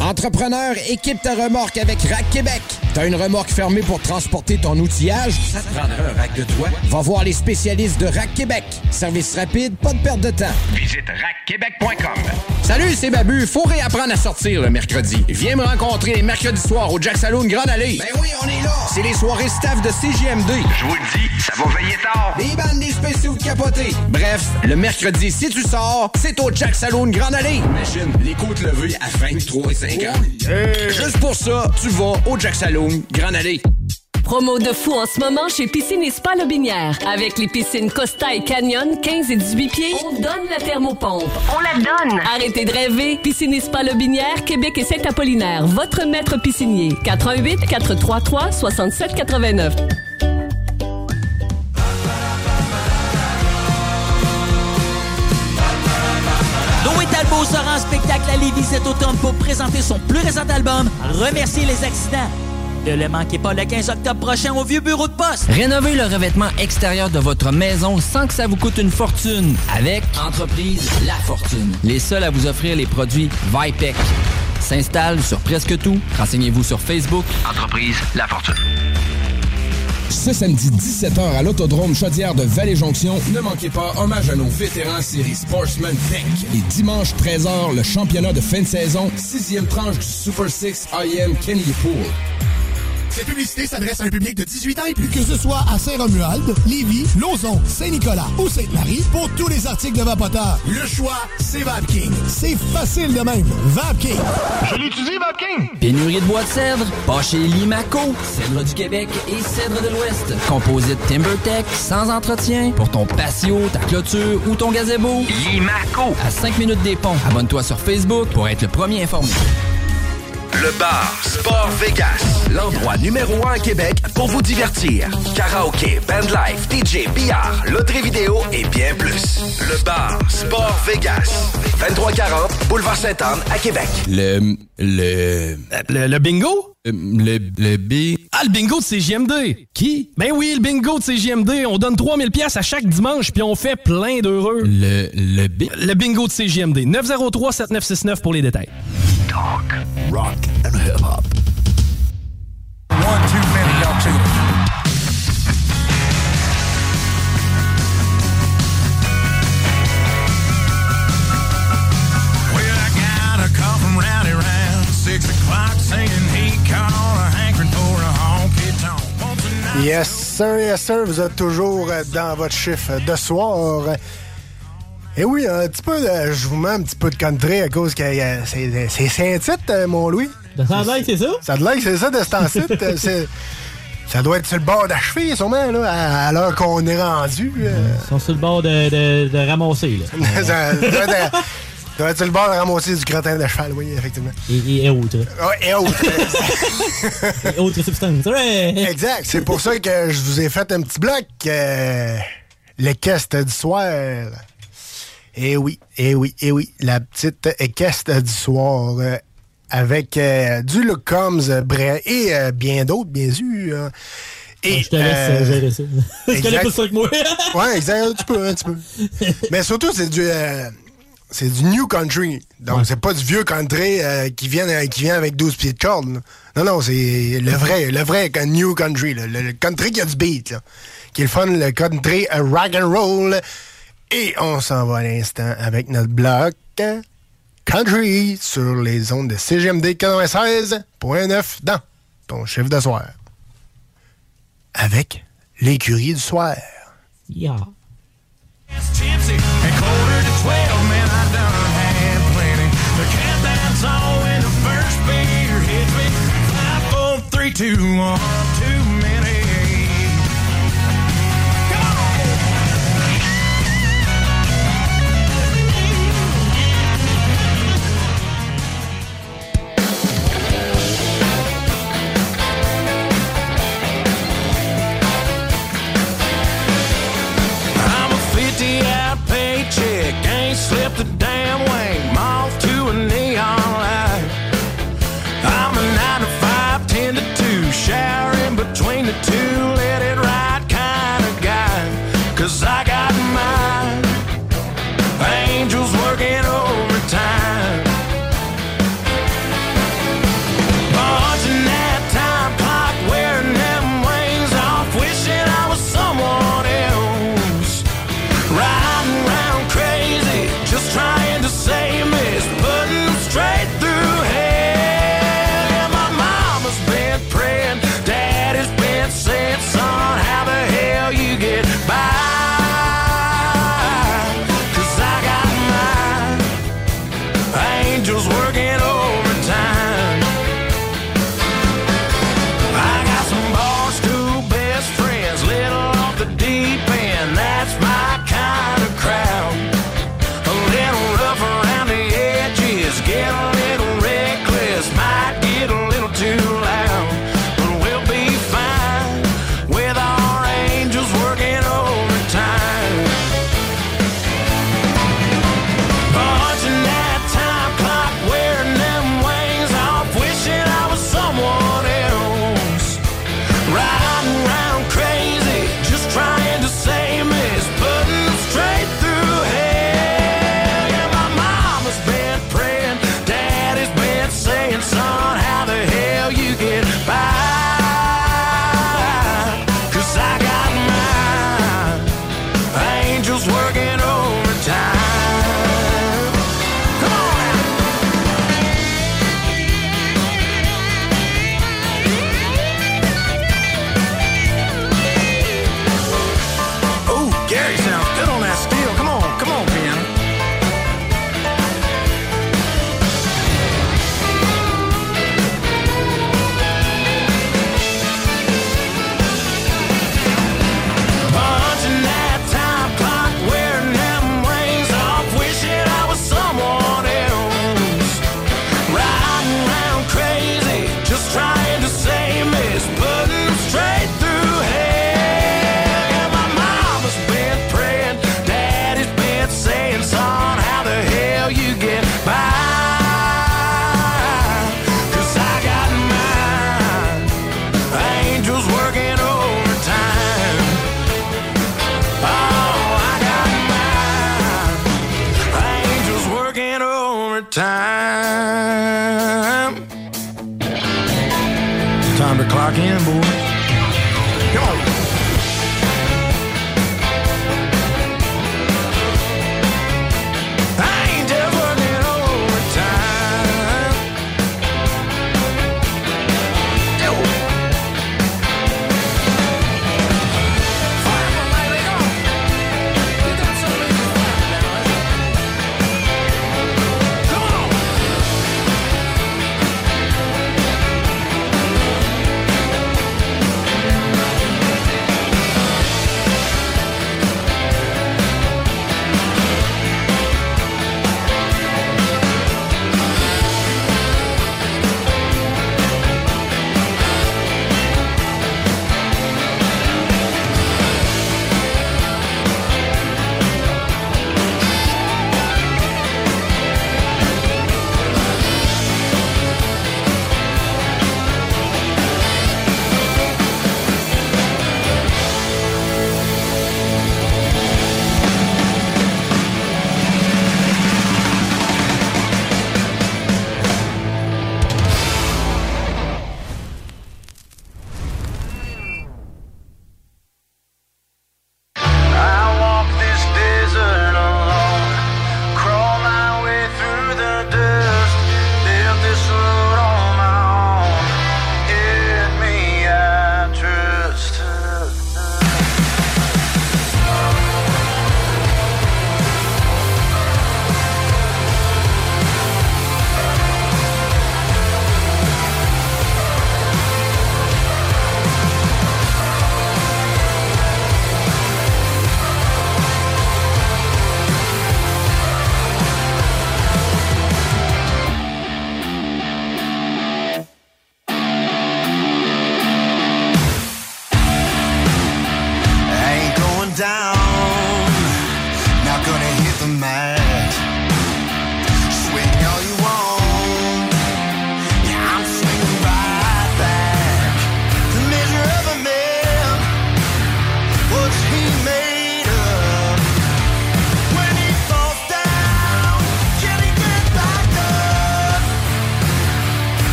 Entrepreneur, équipe ta remorque avec Rack Québec. T'as une remorque fermée pour transporter ton outillage? Ça te prendra un rack de toi? Va voir les spécialistes de Rack Québec. Service rapide, pas de perte de temps. Visite rackquebec.com. Salut, c'est Babu. Faut réapprendre à sortir le mercredi. Viens me rencontrer les mercredis soirs au Jack Saloon Grande Allée. Ben oui, on est là. C'est les soirées staff de CGMD. Je vous le dis, ça va veiller tard. Des bandes, des spéciaux de capotés. Bref, le mercredi, si tu sors, c'est au Jack Saloon Grande Allée. Imagine, les côtes levées à 23 et 50. Juste pour ça, tu vas au Jack Saloon Grande Allée. Promo de fou en ce moment chez Piscine et Spa Lobinière. Avec les piscines Costa et Canyon, 15 et 18 pieds, on donne la thermopompe. On la donne! Arrêtez de rêver. Piscine et Spa Lobinière, Québec et Saint-Apollinaire. Votre maître piscinier. 88 433 67 89. Noé Talbot sera en spectacle à Lévis cet automne pour présenter son plus récent album, Remercier les accidents. Ne le manquez pas le 15 octobre prochain au vieux bureau de poste. Rénovez le revêtement extérieur de votre maison sans que ça vous coûte une fortune avec Entreprise La Fortune. Les seuls à vous offrir les produits Vipec. S'installe sur presque tout. Renseignez-vous sur Facebook. Entreprise La Fortune. Ce samedi 17h à l'Autodrome Chaudière de Vallée-Jonction, ne manquez pas hommage à nos vétérans série Sportsman Tech. Et dimanche 13h, le championnat de fin de saison, sixième tranche du Super 6 IM Kenny Pool. Cette publicité s'adresse à un public de 18 ans et plus. Que ce soit à Saint-Romuald, Lévis, Lauson, Saint-Nicolas ou Sainte-Marie, pour tous les articles de Vapoteur, le choix, c'est VapKing. C'est facile de même. VapKing. Je l'étudie, VapKing. Pénurie de bois de cèdre, pas chez Limaco. Cèdre du Québec et cèdre de l'Ouest. Composite TimberTech, sans entretien. Pour ton patio, ta clôture ou ton gazebo. Limaco. À 5 minutes des ponts. Abonne-toi sur Facebook pour être le premier informé. Le bar Sport Vegas, l'endroit numéro un à Québec pour vous divertir. Karaoke, bandlife, DJ, billard, loterie vidéo et bien plus. Le bar Sport Vegas, 2340 Boulevard Sainte-Anne à Québec. Le. Le. Le, le bingo? Le, le B. Ah, le bingo de CGMD! Qui? Ben oui, le bingo de CGMD. On donne 3000 pièces à chaque dimanche, puis on fait plein d'heureux. Le. Le B? Le bingo de CGMD. 903-7969 pour les détails. Talk, rock, and hip-hop. One too many, y'all too. Well, Yes, sir, yes, sir. Vous êtes toujours euh, dans votre chiffre de soir. Et oui, un petit peu de, je vous mets un petit peu de country à cause que euh, c'est titre, euh, mon Louis. Ça que c'est ça? Ça l'air que c'est ça de c'est- Ça doit être sur le bord d'achever, sûrement, là, à, à l'heure qu'on est rendu. Ils sont sur le bord de, de, de ramasser, là. ça doit être sur le bord de ramasser du crottin de cheval, oui, effectivement. Et, et autres. Et autres. et autres substances. Ouais. Exact. C'est pour ça que je vous ai fait un petit bloc. euh, l'équestre du soir. Eh oui, eh oui, eh oui. La petite équestre du soir. euh, avec euh, du Look Combs, euh, et bien d'autres, bien sûr. hein. Et, Je te laisse euh, gérer ça. Je connais plus ça que moi. ouais, exact, un petit peu, un petit peu. Mais surtout, c'est du, euh, c'est du new country. Donc, c'est pas du vieux country euh, qui, vient, euh, qui vient avec 12 pieds de corde. là. Non, non, c'est le vrai, le vrai new country. là. Le, le country qui a du beat, là. Qui est le fun, le country euh, rock and roll. Et on s'en va à l'instant avec notre bloc euh, country sur les ondes de CGMD 96.9 dans ton chef de soir. Avec l'écurie du soir. Yeah. Three, two, one, too many. I'm a 50 out paycheck, ain't a damn. I'm off to a neon share in between the two,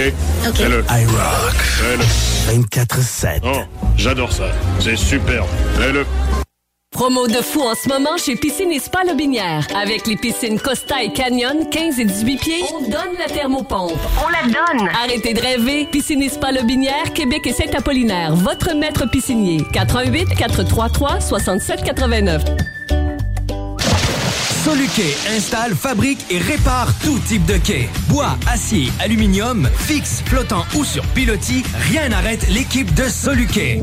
OK? OK. Fais-le. I rock. Fais-le. 24-7. Oh, j'adore ça. C'est superbe. Fais-le. Promo de fou en ce moment chez Piscine et Spa Lobinière. Avec les piscines Costa et Canyon, 15 et 18 pieds, on donne la thermopompe. On la donne! Arrêtez de rêver. Piscine et Spa Lobinière, Québec et Saint-Apollinaire. Votre maître piscinier. 88 433 67 89. Soluquet installe, fabrique et répare tout type de quai. Bois, acier, aluminium, fixe, flottant ou sur pilotis, rien n'arrête l'équipe de Soluquet.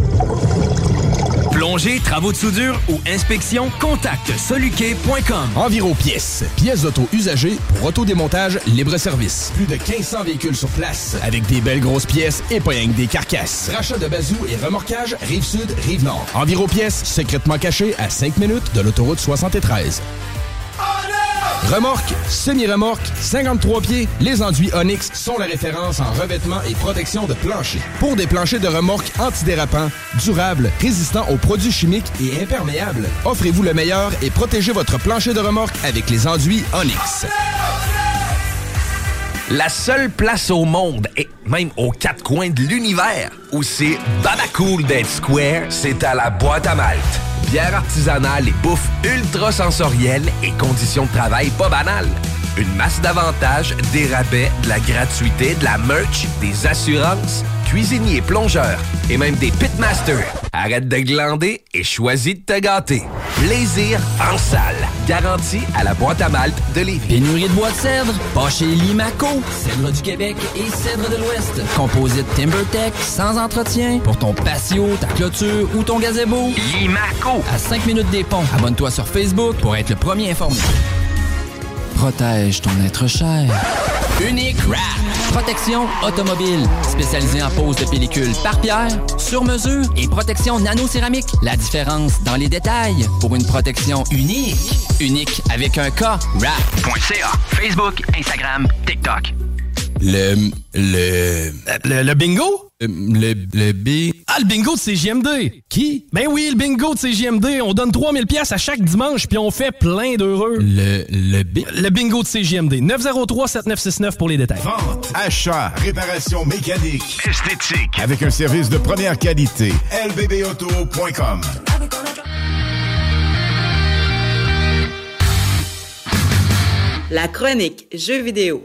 Plongée, travaux de soudure ou inspection, contacte soluquet.com. Enviro Pièces. Pièces d'auto usagées pour autodémontage libre-service. Plus de 1500 véhicules sur place. Avec des belles grosses pièces et pas des carcasses. Rachat de bazou et remorquage Rive-Sud, Rive-Nord. Enviro Pièces, secrètement caché à 5 minutes de l'autoroute 73. Remorque, semi-remorque, 53 pieds, les enduits Onyx sont la référence en revêtement et protection de plancher. Pour des planchers de remorque antidérapants, durables, résistants aux produits chimiques et imperméables, offrez-vous le meilleur et protégez votre plancher de remorque avec les enduits Onyx. La seule place au monde, et même aux quatre coins de l'univers, où c'est babacool d'être square, c'est à la boîte à malte. Bière artisanale et bouffe ultra sensorielle et conditions de travail pas banales. Une masse d'avantages, des rabais, de la gratuité, de la merch, des assurances, cuisinier, plongeur et même des pitmasters. Arrête de glander et choisis de te gâter. Plaisir en salle. Garantie à la boîte à malte de Lévis. Pénurie de bois de cèdre, pas chez Limaco. Cèdre du Québec et cèdre de l'Ouest. Composite TimberTech, sans entretien, pour ton patio, ta clôture ou ton gazebo. Limaco. À 5 minutes des ponts. Abonne-toi sur Facebook pour être le premier informé. Protège ton être cher. Unique Wrap. Protection automobile. Spécialisée en pose de pellicule par pierre, sur mesure et protection nano-céramique. La différence dans les détails pour une protection unique. Unique avec un K. Wrap.ca. Facebook, Instagram, TikTok. Le. Le. Le, le bingo? Euh, Le, le B. Ah, le bingo de CGMD! Qui? Ben oui, le bingo de CGMD. On donne 3000 pièces à chaque dimanche, puis on fait plein d'heureux. Le. Le B. Le bingo de CGMD. 903-7969 pour les détails. Vente, achat, réparation mécanique, esthétique, avec un service de première qualité. lbbauto.com. La chronique Jeux vidéo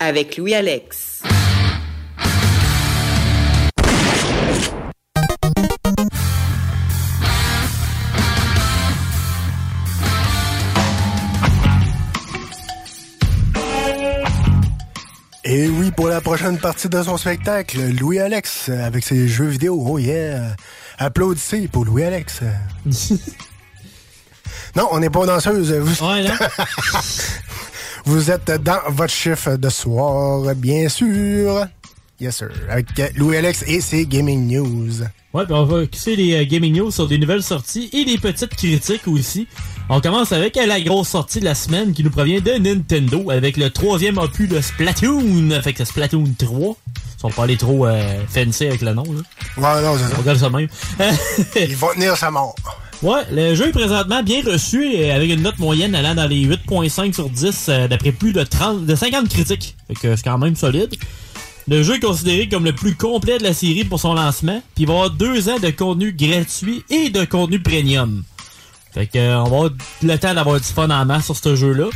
avec Louis Alex. Et oui, pour la prochaine partie de son spectacle, Louis-Alex euh, avec ses jeux vidéo. Oh yeah! Applaudissez pour Louis-Alex. non, on n'est pas danseuse. Vous... Vous êtes dans votre chiffre de soir, bien sûr. Yes, sir. Avec Louis-Alex et ses Gaming News. Ouais, puis on va écouter les euh, gaming news sur des nouvelles sorties et des petites critiques aussi. On commence avec euh, la grosse sortie de la semaine qui nous provient de Nintendo avec le troisième opus de Splatoon. Fait que c'est Splatoon 3. Si on parler trop euh, fancy avec le nom, là. Ouais, non, c'est ça. On regarde ça même. Il va tenir sa mort. Ouais, le jeu est présentement bien reçu euh, avec une note moyenne allant dans les 8.5 sur 10 euh, d'après plus de 30, de 50 critiques. Fait que c'est quand même solide. Le jeu est considéré comme le plus complet de la série pour son lancement, puis il va y avoir deux ans de contenu gratuit et de contenu premium. Fait que euh, on va avoir le temps d'avoir du fun en masse sur ce jeu-là.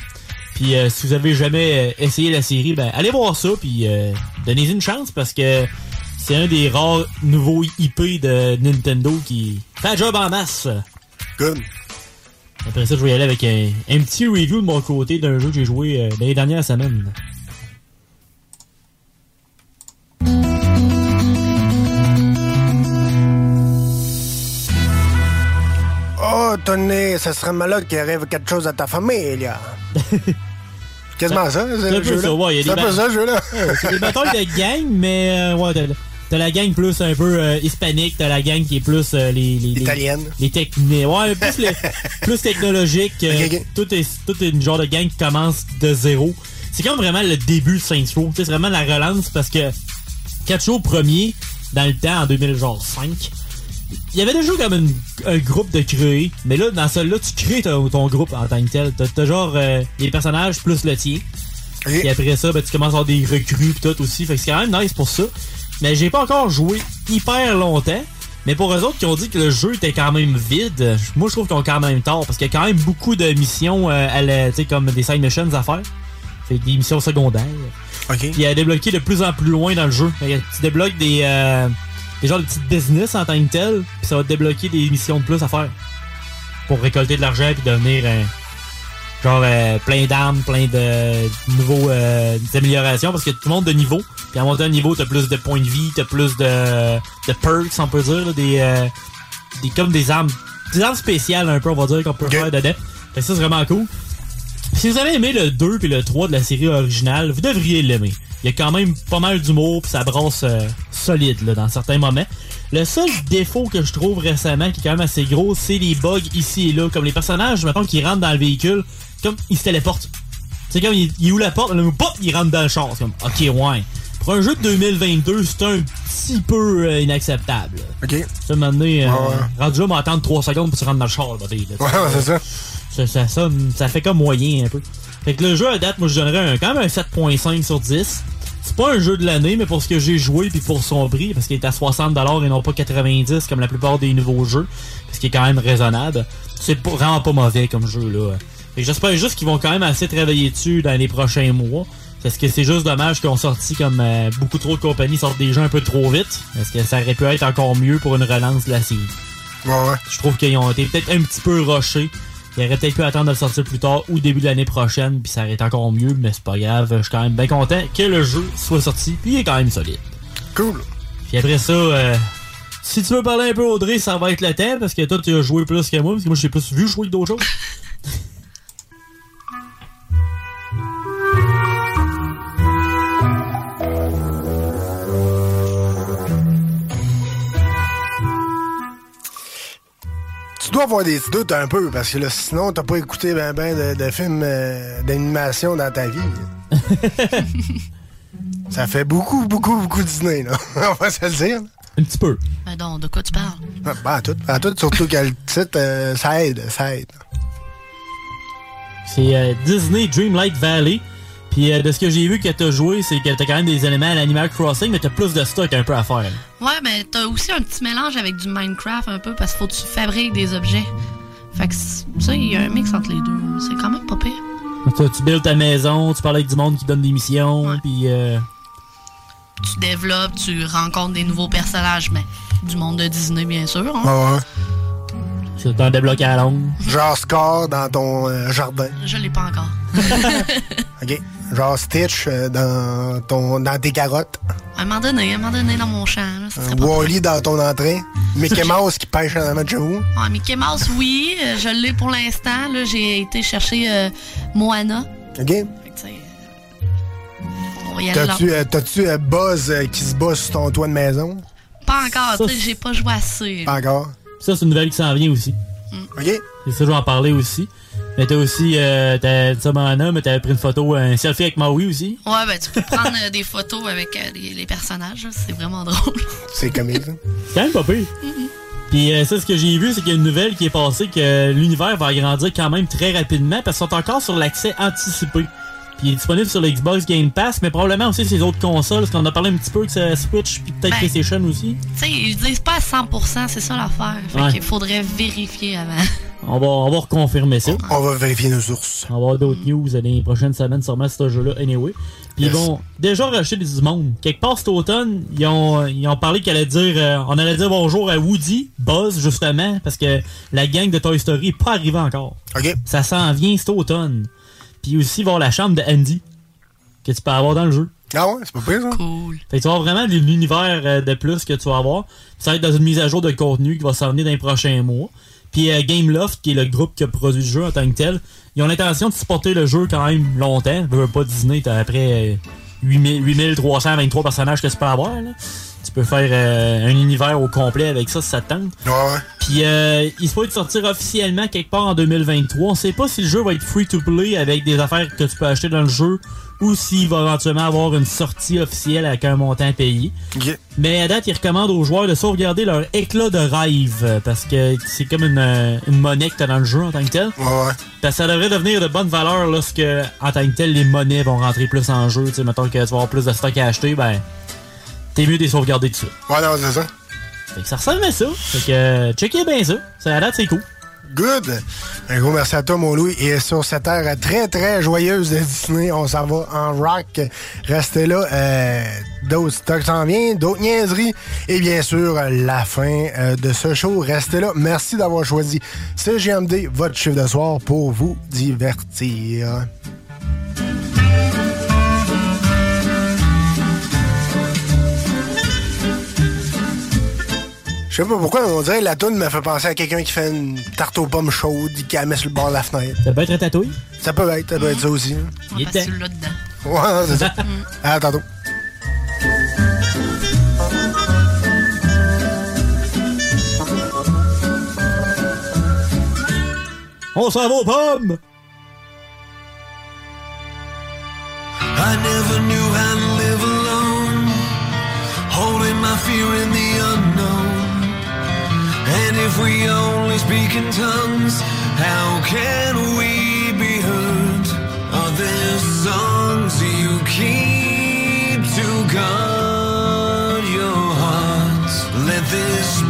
Puis euh, si vous avez jamais essayé la série, ben allez voir ça, puis euh, donnez-y une chance parce que c'est un des rares nouveaux IP de Nintendo qui fait un job en masse. Good. Après ça, je vais y aller avec un, un petit review de mon côté d'un jeu que j'ai joué euh, dans les dernières semaines. Oh, Tony, ça serait malade qu'il arrive quelque chose à ta famille, là. Quasiment ça, C'est c'est un le peu ça, ouais. a C'est un peu ça, le jeu-là. Ouais, C'est des batailles de gang, mais euh, ouais, t'as, la gang plus un peu euh, hispanique, t'as la gang qui est plus euh, les, les, Italienne. Les techniques. Ouais, plus, les- plus technologique. euh. Tout est tout est une genre de gang qui commence de zéro. C'est comme vraiment le début de Saints Row. C'est vraiment la relance parce que quatre jours premier, dans le temps, en 2005, il y avait déjà comme une- un groupe de créer, mais là, dans celui-là, tu crées ton, ton groupe en tant que tel. T'as genre les personnages plus le tien. Et après ça, ben, tu commences à avoir des recrues pis tout aussi. Fait que c'est quand même nice pour ça. Mais j'ai pas encore joué hyper longtemps. Mais pour eux autres qui ont dit que le jeu était quand même vide, moi je trouve qu'ils ont quand même tort. Parce qu'il y a quand même beaucoup de missions euh, à la- comme des side missions à faire. Fait des missions secondaires. Puis à débloquer de plus en plus loin dans le jeu. Fait que tu débloques des, euh, des genres de petites business en tant que tel. Puis ça va te débloquer des missions de plus à faire. Pour récolter de l'argent puis devenir un, genre euh, plein d'armes, plein de nouveaux euh, améliorations parce que tout le monde de niveau. Puis à monter un niveau, t'as plus de points de vie, t'as plus de, de perks, on peut dire, là, des, euh, des comme des armes, des armes spéciales un peu, on va dire qu'on peut faire dedans. Fait que ça c'est vraiment cool. Si vous avez aimé le 2 puis le 3 de la série originale, vous devriez l'aimer. Il y a quand même pas mal d'humour puis ça brasse euh, solide là, dans certains moments. Le seul défaut que je trouve récemment qui est quand même assez gros, c'est les bugs ici et là. Comme les personnages, mettons, qui rentrent dans le véhicule, comme ils se téléportent. C'est comme il, il ouvre la porte, là, pop, il rentre dans le char. C'est comme, ok, ouais. Pour un jeu de 2022, c'est un petit peu euh, inacceptable. Ok. Ça m'a donné, euh, Ouais, ouais. rendu là, m'attendre 3 secondes pour se rendre dans le char, là. Ouais, ouais, c'est ça. Ça, ça, ça, ça fait comme moyen un peu. Fait que le jeu à date, moi je donnerais un, quand même un 7.5 sur 10. C'est pas un jeu de l'année, mais pour ce que j'ai joué puis pour son prix, parce qu'il est à 60$ et non pas 90$ comme la plupart des nouveaux jeux, ce qui est quand même raisonnable. C'est vraiment pas mauvais comme jeu là. Fait que J'espère juste qu'ils vont quand même assez travailler dessus dans les prochains mois. Parce que c'est juste dommage qu'ils ont sorti comme euh, beaucoup trop de compagnies sortent des jeux un peu trop vite. Parce que ça aurait pu être encore mieux pour une relance de la série. Je trouve qu'ils ont été peut-être un petit peu rushés. Ils auraient peut-être pu attendre de le sortir plus tard ou début de l'année prochaine, puis ça aurait été encore mieux, mais c'est pas grave. Je suis quand même bien content que le jeu soit sorti, puis il est quand même solide. Cool. Puis après ça, euh, si tu veux parler un peu Audrey, ça va être le temps, parce que toi tu as joué plus que moi, parce que moi j'ai plus vu jouer que d'autres choses. Avoir des doutes un peu, parce que là, sinon, t'as pas écouté ben ben de, de films euh, d'animation dans ta vie. Ça fait beaucoup, beaucoup, beaucoup de Disney, là. On va se le dire. Un petit peu. Ben donc, de quoi tu parles? Ah, Ben, à tout, à tout, surtout que le titre, euh, ça aide, ça aide. C'est euh, Disney Dreamlight Valley. Puis euh, de ce que j'ai vu que t'as joué, c'est que t'as quand même des éléments à l'Animal Crossing, mais t'as plus de stock un peu à faire. Ouais, mais t'as aussi un petit mélange avec du Minecraft un peu parce qu'il faut que tu fabriques des objets. Fait que ça, il y a un mix entre les deux. C'est quand même pas pire. Tu, tu builds ta maison, tu parles avec du monde qui donne des missions, puis euh, Tu développes, tu rencontres des nouveaux personnages, mais du monde de Disney, bien sûr. hein. Ouais, ouais. tu t'en débloques à la longue. Genre Scar dans ton euh, jardin. Je l'ai pas encore. OK? Genre Stitch euh, dans, ton, dans tes carottes. À un moment donné, à un moment donné dans mon champ, là, ça serait pas Wally dans ton entrée. Mickey Mouse qui pêche en avant de chez vous. Ah, Mickey Mouse, oui, euh, je l'ai pour l'instant. Là, j'ai été chercher euh, Moana. OK? Fait que, tu sais, on va y aller là. T'as-tu euh, t'as-tu, euh, Buzz euh, qui se bat sur ton toit de maison? Pas encore, tu sais, j'ai pas joué assez. Pas encore. Ça, c'est une nouvelle qui s'en vient aussi. OK? Et ça, je vais en parler aussi. Mais t'as aussi, euh, t'as ça, Moana, mais t'avais pris une photo, un selfie avec Maui aussi. Ouais, ben tu peux prendre euh, des photos avec euh, les, les personnages, c'est vraiment drôle. C'est comique, ça. C'est quand même pas pire. Puis euh, ça, ce que j'ai vu, c'est qu'il y a une nouvelle qui est passée que l'univers va agrandir quand même très rapidement parce qu'ils sont encore sur l'accès anticipé. Puis il est disponible sur le Xbox Game Pass, mais probablement aussi sur les autres consoles, parce qu'on a parlé un petit peu que c'est Switch, puis peut-être Ben. PlayStation aussi. Tu sais, ils disent pas à 100%, c'est ça l'affaire. Fait Ouais. qu'il faudrait vérifier avant. On va, on va reconfirmer ça. On va vérifier nos sources. On va avoir d'autres news dans les prochaines semaines sûrement sur ce jeu-là, anyway. Puis ils Yes. vont déjà racheter du monde. Quelque part cet automne, ils ont, ils ont parlé qu'elle allait dire, euh, on allait dire bonjour à Woody, Buzz justement, parce que la gang de Toy Story est pas arrivée encore. OK. Ça s'en vient cet automne. Puis aussi, avoir la chambre de Andy, que tu peux avoir dans le jeu. Ah ouais, c'est pas pire, ça? Cool. Fait que tu vas avoir vraiment l'univers euh, de plus que tu vas avoir. Ça va être dans une mise à jour de contenu qui va s'en venir dans les prochains mois. Puis euh, Gameloft, qui est le groupe qui a produit le jeu en tant que tel, ils ont l'intention de supporter le jeu quand même longtemps. Veux veux pas Disney, t'as après euh, 8000 8323 personnages que tu peux avoir. Là. Tu peux faire euh, un univers au complet avec ça si ça te tente. Ouais, ouais. Puis euh, il se peut sortir officiellement quelque part en 2023. On sait pas si le jeu va être free to play avec des affaires que tu peux acheter dans le jeu ou s'il va éventuellement avoir une sortie officielle avec un montant payé. Mais à date, il recommande aux joueurs de sauvegarder leur éclat de rêve euh, parce que c'est comme une, euh, une monnaie que t'as dans le jeu en tant que tel. Ouais, ouais. Parce que ça devrait devenir de bonne valeur lorsque, en tant que tel, les monnaies vont rentrer plus en jeu. Tu sais, mettons que tu vas avoir plus de stock à acheter, ben, t'es mieux de les sauvegarder dessus. Ouais, non, c'est ça. Fait que ça ressemble à ça. Fait que, euh, checkez bien ça. Ça à date, c'est cool. Good. Un gros merci à toi, mon Louis. Et sur cette heure très, très joyeuse de Disney, on s'en va en rock. Restez là. Euh, d'autres stocks s'en viennent, d'autres niaiseries. Et bien sûr, la fin euh, de ce show. Restez là. Merci d'avoir choisi CGMD, votre chiffre de soir, pour vous divertir. Je sais pas pourquoi, mais on dirait que la toune me fait penser à quelqu'un qui fait une tarte aux pommes chaude, qui la met sur le bord de la fenêtre. Ça peut être un tatouille? Ça peut être, ça peut être ça aussi. hein. On va passer là dedans. Ouais, c'est ça. à tantôt. On s'en va aux pommes! I never knew how to live alone, holding my fear in the unknown. And if we only speak in tongues, how can we be heard? Are there songs you keep to guard your heart? Let this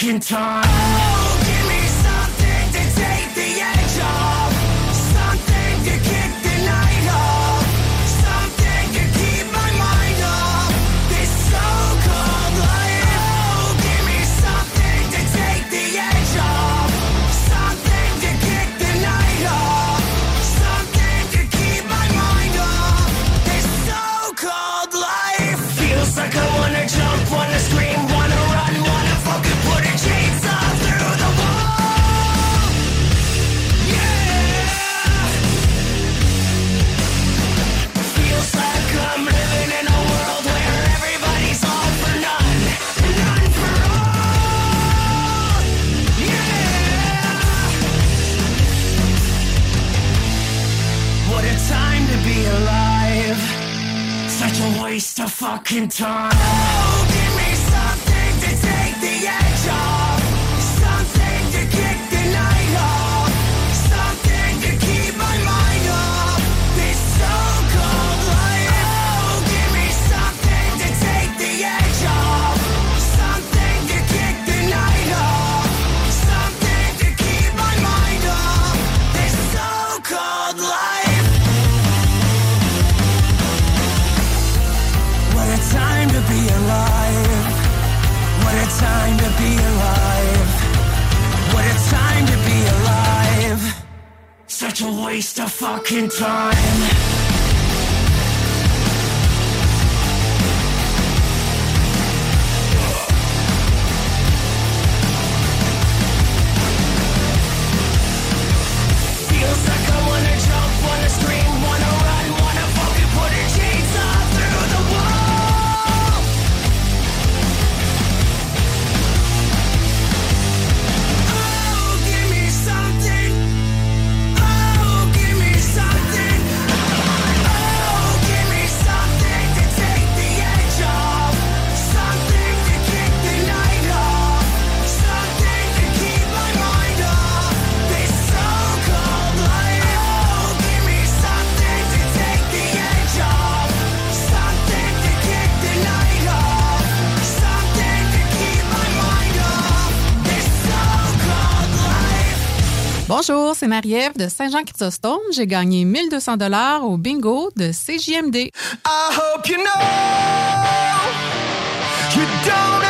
fucking time. Of fucking time. Marie-Ève de Saint-Jean-Chrysostome. J'ai gagné 1200 dollars au bingo de CJMD. I hope you know you don't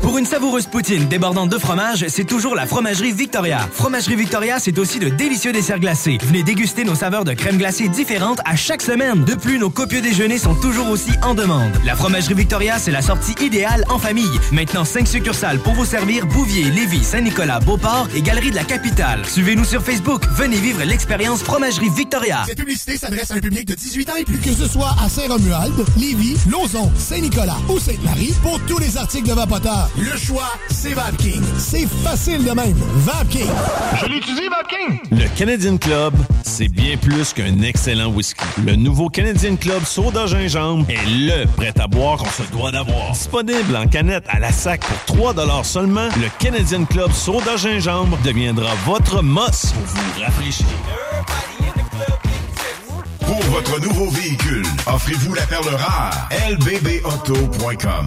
Pour une savoureuse poutine débordante de fromage, c'est toujours la Fromagerie Victoria. Fromagerie Victoria, c'est aussi de délicieux desserts glacés. Venez déguster nos saveurs de crème glacée différentes à chaque semaine. De plus, nos copieux déjeuners sont toujours aussi en demande. La Fromagerie Victoria, c'est la sortie idéale en famille. Maintenant, 5 succursales pour vous servir Bouvier, Lévis, Saint-Nicolas, Beauport et Galerie de la Capitale. Suivez-nous sur Facebook. Venez vivre l'expérience Fromagerie Victoria. Cette publicité s'adresse à un public de 18 ans et plus. Que ce soit à Saint-Romuald, Lévis, Lauson, Saint-Nicolas ou Sainte-Marie, pour tous les articles de Vapoteur, le choix, c'est VapKing. C'est facile de même. VapKing. Je l'utilise, VapKing. Le Canadian Club, c'est bien plus qu'un excellent whisky. Le nouveau Canadian Club Soda Gingembre est le prêt à boire qu'on se doit d'avoir. Disponible en canette à la sac pour 3 seulement, le Canadian Club Soda Gingembre deviendra votre moss pour vous rafraîchir. Pour votre nouveau véhicule, offrez-vous la perle rare, lbbauto.com.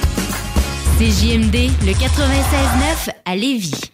CJMD, le 96-9 à Lévis.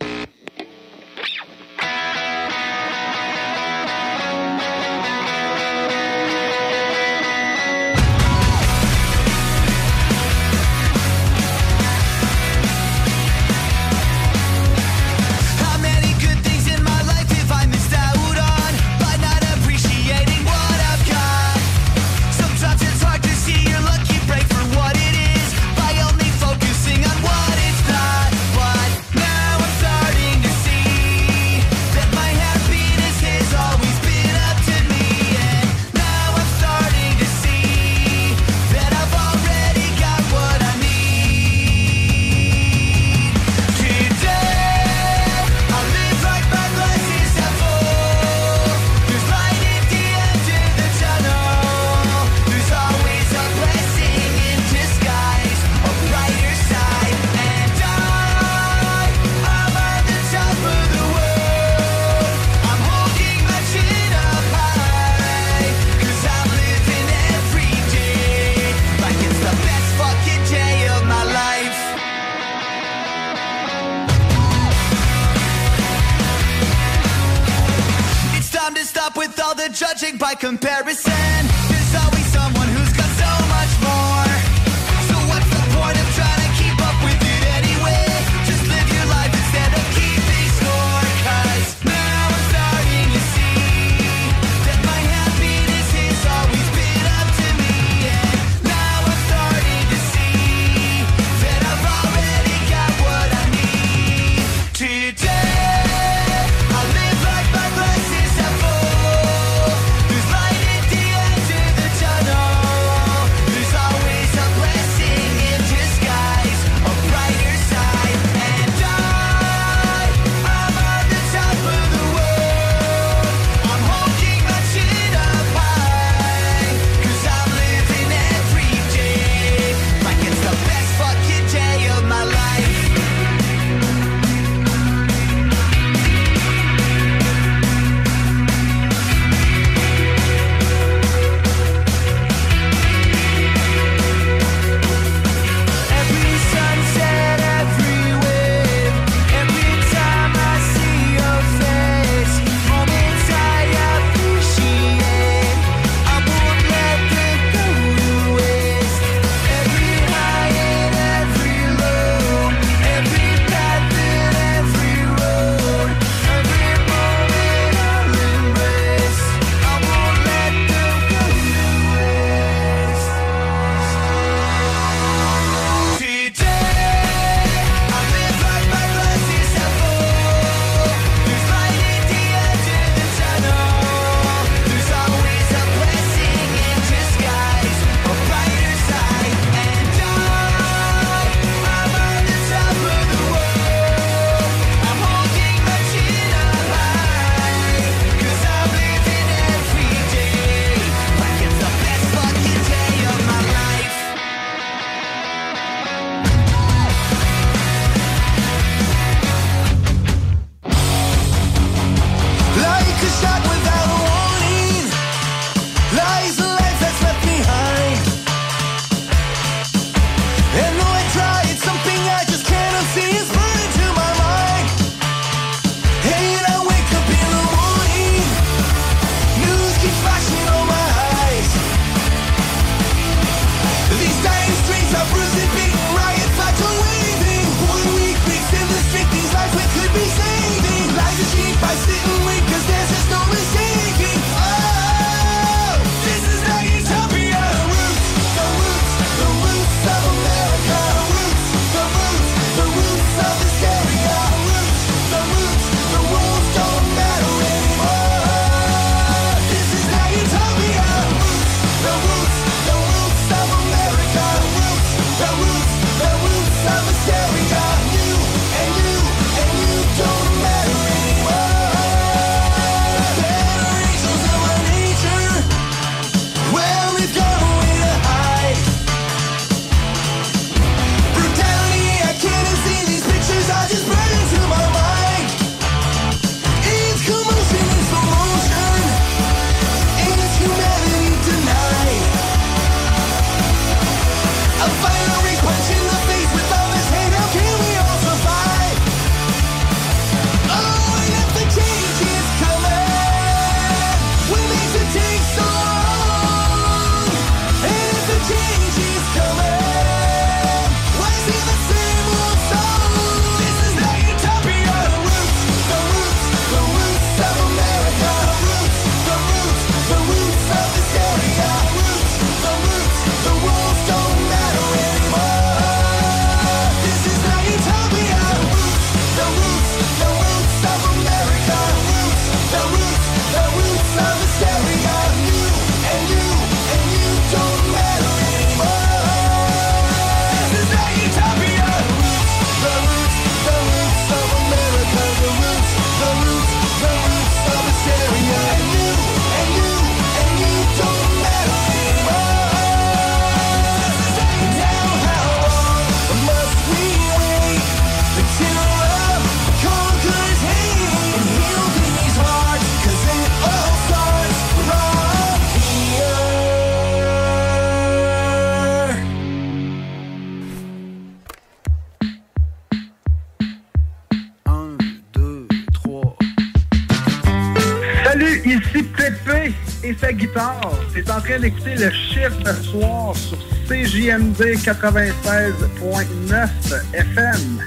Train d'écouter le chiffre de soir sur CJMD 96.9 FM.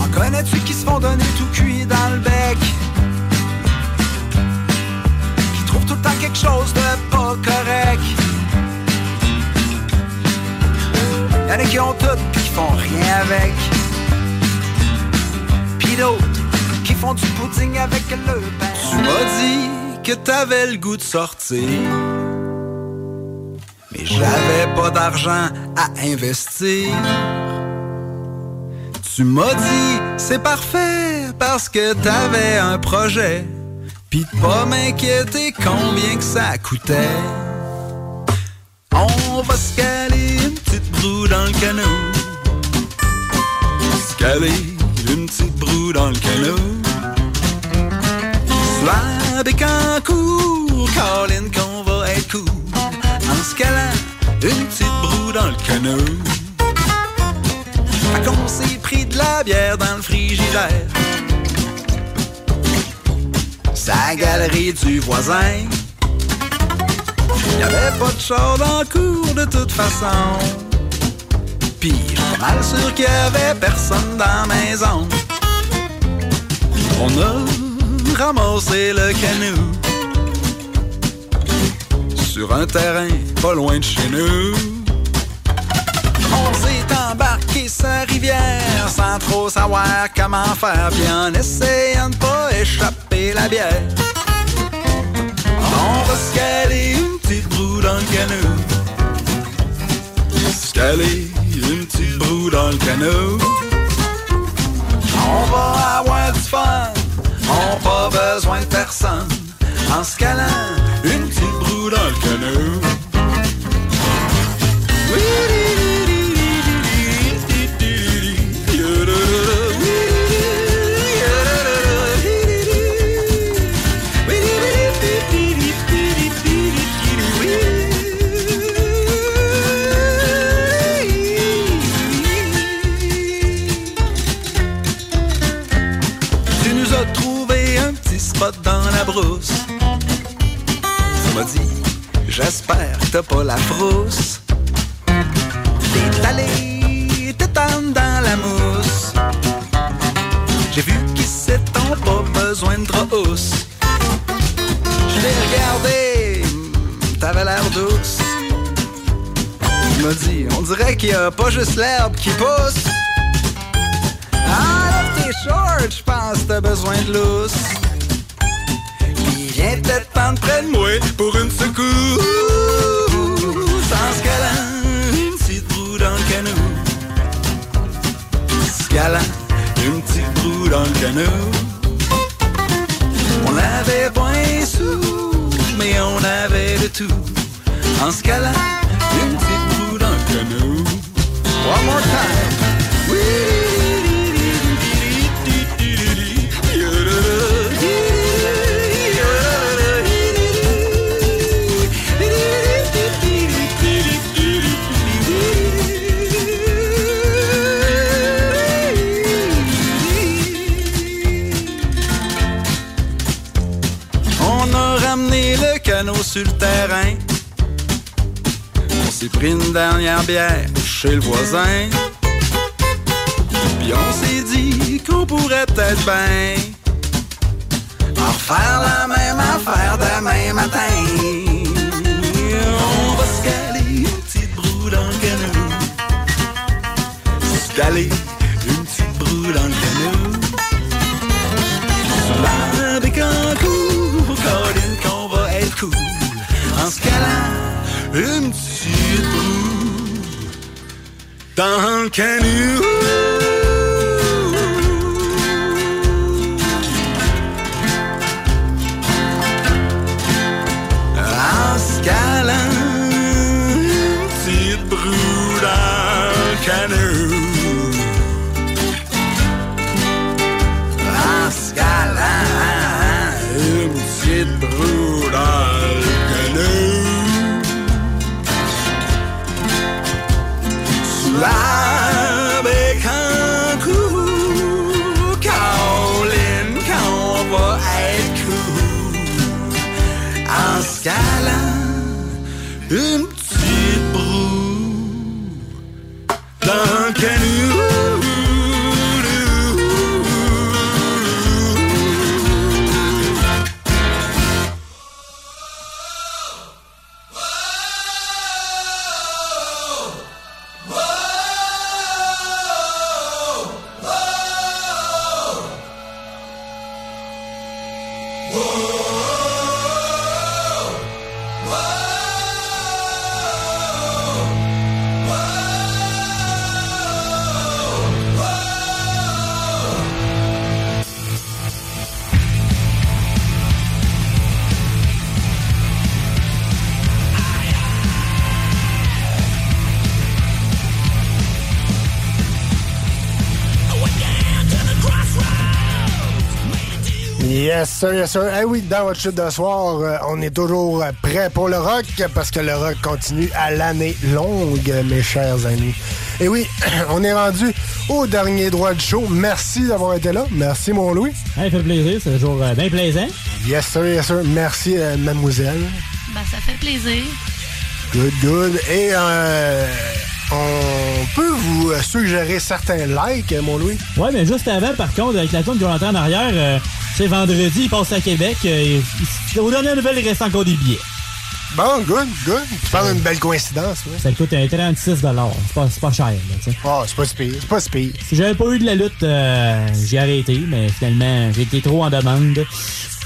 En connais-tu qui se font donner tout cuit dans le bec? Qui trouvent tout le temps quelque chose de pas correct? Y'en a qui ont tout pis qui font rien avec. Pis d'autres qui font du pudding avec le pain. Tu m'as dit que t'avais le goût de sortir. Mais j'avais pas d'argent à investir. Tu m'as dit c'est parfait parce que t'avais un projet. Pis de pas m'inquiéter combien que ça coûtait. On va se caler une petite broue dans le canot. Se caler une petite broue dans le canot. Soir des concours, Colin qu'on va être cool. En se calant une petite broue dans le canot. Fait qu'on s'est pris de la bière dans le frigidaire. Sa galerie du voisin. Y'avait pas de char dans le cours de toute façon. Pis pas mal sûr qu'il y avait personne dans la maison. On a ramassé le canot sur un terrain pas loin de chez nous. On s'est embarqué sa rivière sans trop savoir comment faire, puis en essayant de pas échapper la bière. On va se caler une petite broue dans le canot. Se une petite broue dans le canot. On va avoir du fun, on pas besoin de personne. En se calant une petite broue dans le canot. Tu dans la brousse. Tu m'as dit, j'espère que t'as pas la frousse. T'es allé t'étendre dans la mousse. J'ai vu qu'ici t'ont pas besoin de trousse. Je l'ai regardé, t'avais l'air douce. Il m'a dit, on dirait qu'il y a pas juste l'herbe qui pousse. Enlève tes shorts, j'pense que t'as besoin de lousse. Viens te tendre près de moi pour une secousse. En se calant une petite broue dans le canot. Se calant une petite broue dans le canot. On avait point sous, mais on avait de tout. En se calant une petite broue dans le canot. One more time. S'est pris une dernière bière chez le voisin. Puis on s'est dit qu'on pourrait peut-être bien en refaire la même affaire demain matin. On va se caler une petite broue dans le canot. Se caler une petite broue dans le canot. La qu'on va être cool. En se une petite dans le canot. Yes, sir, yes, sir. Eh oui, dans votre chute de soir, euh, on est toujours prêt pour le rock parce que le rock continue à l'année longue, mes chers amis. Et oui, on est rendu au dernier droit du show. Merci d'avoir été là. Merci, mon Louis. Ça fait plaisir, c'est toujours euh, bien plaisant. Yes, sir, yes, sir. Merci, euh, mademoiselle. Ben, ça fait plaisir. Good, good. Et euh, on peut vous suggérer certains likes, mon Louis? Ouais, mais juste avant, par contre, avec la tune qu'on entend en arrière, euh, c'est vendredi, il passe à Québec. euh, aux dernières nouvelles, il reste encore des billets. Bon, good, good. Tu parles d'une belle coïncidence. Ça coûte un 36 C'est pas, c'est pas cher, là, tu sais. Ah, c'est pas si pire, c'est pas si pire. Si j'avais pas eu de la lutte, euh, j'ai arrêté, mais finalement, j'ai été trop en demande.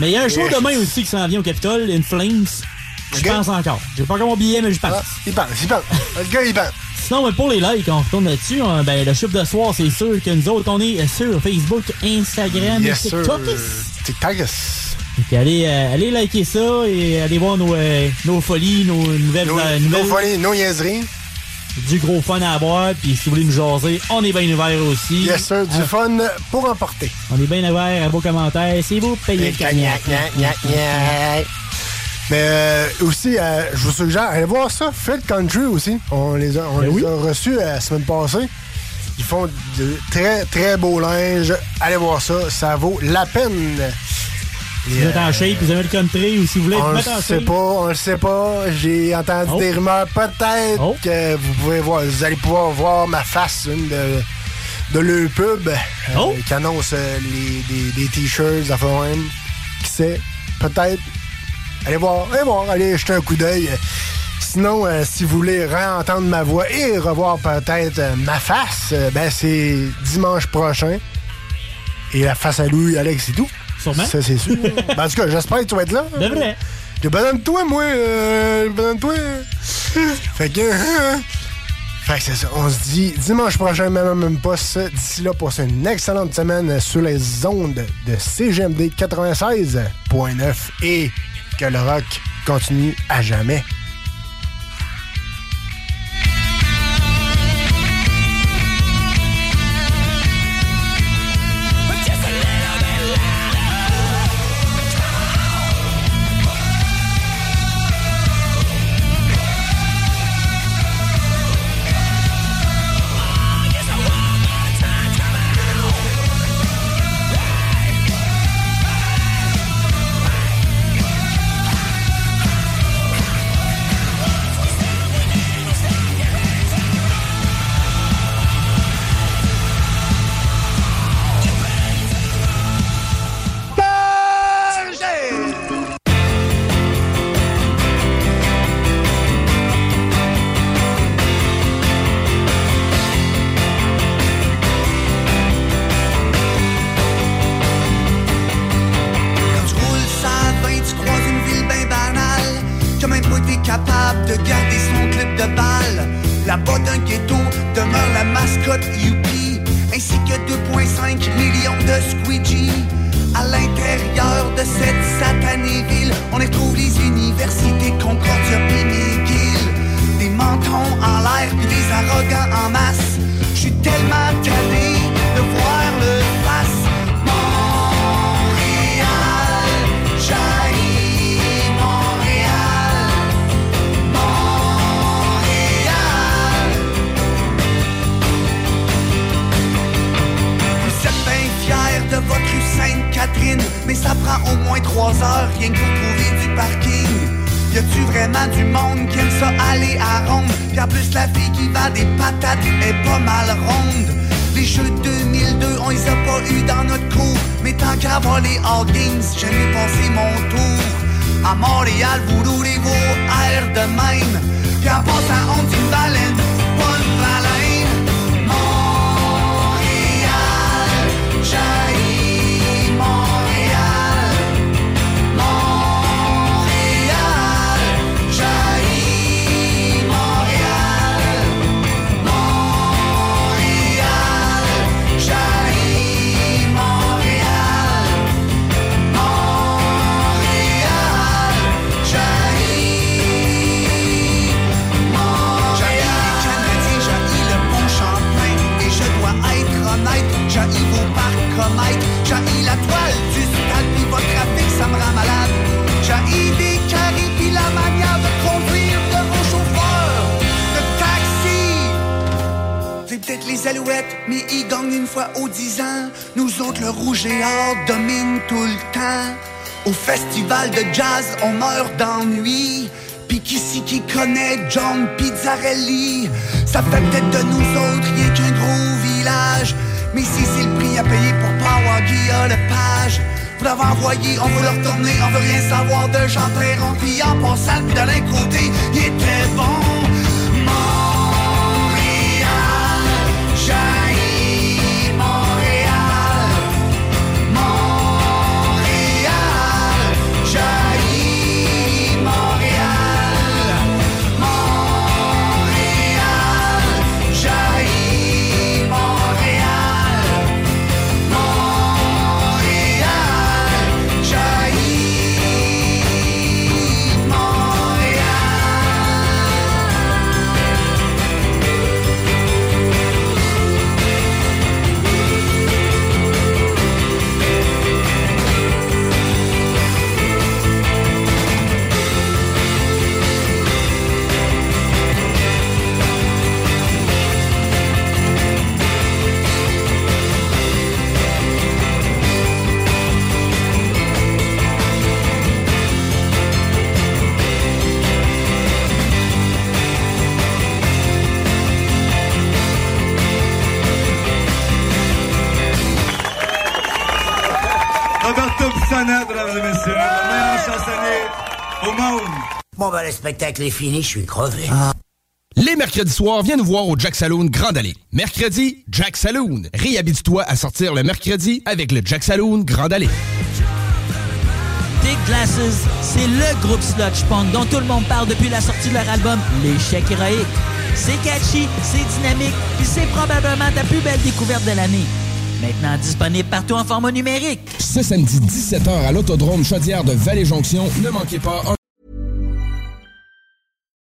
Mais il y a un show demain aussi qui s'en vient au Capitole, In Flames. Je pense encore. J'ai pas encore mon billet, mais je pense. il pense, il pense. Le gars, il pense. Sinon, mais pour les likes, on retourne là-dessus. hein, ben, le chiffre de soir, c'est sûr que nous autres, on est sur Facebook, Instagram Yes. TikTok. TikTok. Donc, allez, euh, allez liker ça et allez voir nos, euh, nos folies, nos nouvelles... Nos, euh, nos nouvelles- folies, nos niaiseries. Du gros fun à boire, puis si vous voulez nous jaser, on est bien ouvert aussi. Yes, sir. Du Hein, fun pour emporter. On est bien ouvert à vos commentaires. C'est vous payez le cognac. Mais euh, aussi, euh, je vous suggère, allez voir ça, Fit Country aussi. On les a, on Ben les a reçus euh, la semaine passée. Ils font de très, très beau linge. Allez voir ça, ça vaut la peine. Si vous êtes en shape, vous aimez le country ou si vous voulez On mettre en sait shape. pas, on le sait pas. J'ai entendu Oh. des rumeurs. Peut-être que vous pouvez voir, vous allez pouvoir voir ma face, une de, de leur pub euh, Oh. qui annonce euh, les, des, des t-shirts, à. Qui sait? Peut-être. Allez voir, allez voir, allez jeter un coup d'œil. Sinon, euh, si vous voulez réentendre ma voix et revoir peut-être euh, ma face, euh, ben c'est dimanche prochain. Et la face à Louis, Alex et tout. Sûrement. Ça, c'est sûr. Ben, en tout cas, j'espère que tu vas être là. De vrai. J'ai besoin de toi, moi. J'ai besoin de toi. fait que. fait que c'est ça. On se dit dimanche prochain, même même poste. D'ici là, passez une excellente semaine sur les ondes de CGMD 96.9 et que le rock continue à jamais. Aux dix ans. Nous autres, le rouge et or domine tout le temps. Au festival de jazz, on meurt d'ennui. Pis qui si qui connaît John Pizzarelli? Ça fait peut-être de nous autres rien qu'un gros village. Mais si c'est le prix à payer pour avoir Guilla Lepage. Vous l'avez envoyé, on veut le retourner, on veut rien savoir de Jean Perron. Pis en passant, puis de l'un côté, il était bon. Mesdames et messieurs, le meilleur chansonnier au monde. Bon, ben, le spectacle est fini, je suis crevé. Les mercredis soirs, viens nous voir au Jack Saloon Grand Allée. Mercredi, Jack Saloon. Réhabite-toi à sortir le mercredi avec le Jack Saloon Grand Allée. Big Glasses, c'est le groupe sludge punk dont tout le monde parle depuis la sortie de leur album L'échec héroïque. C'est catchy, c'est dynamique, puis c'est probablement ta plus belle découverte de l'année. Maintenant disponible partout en format numérique. Ce samedi 17h à l'Autodrome Chaudière de Vallée-Jonction, ne manquez pas un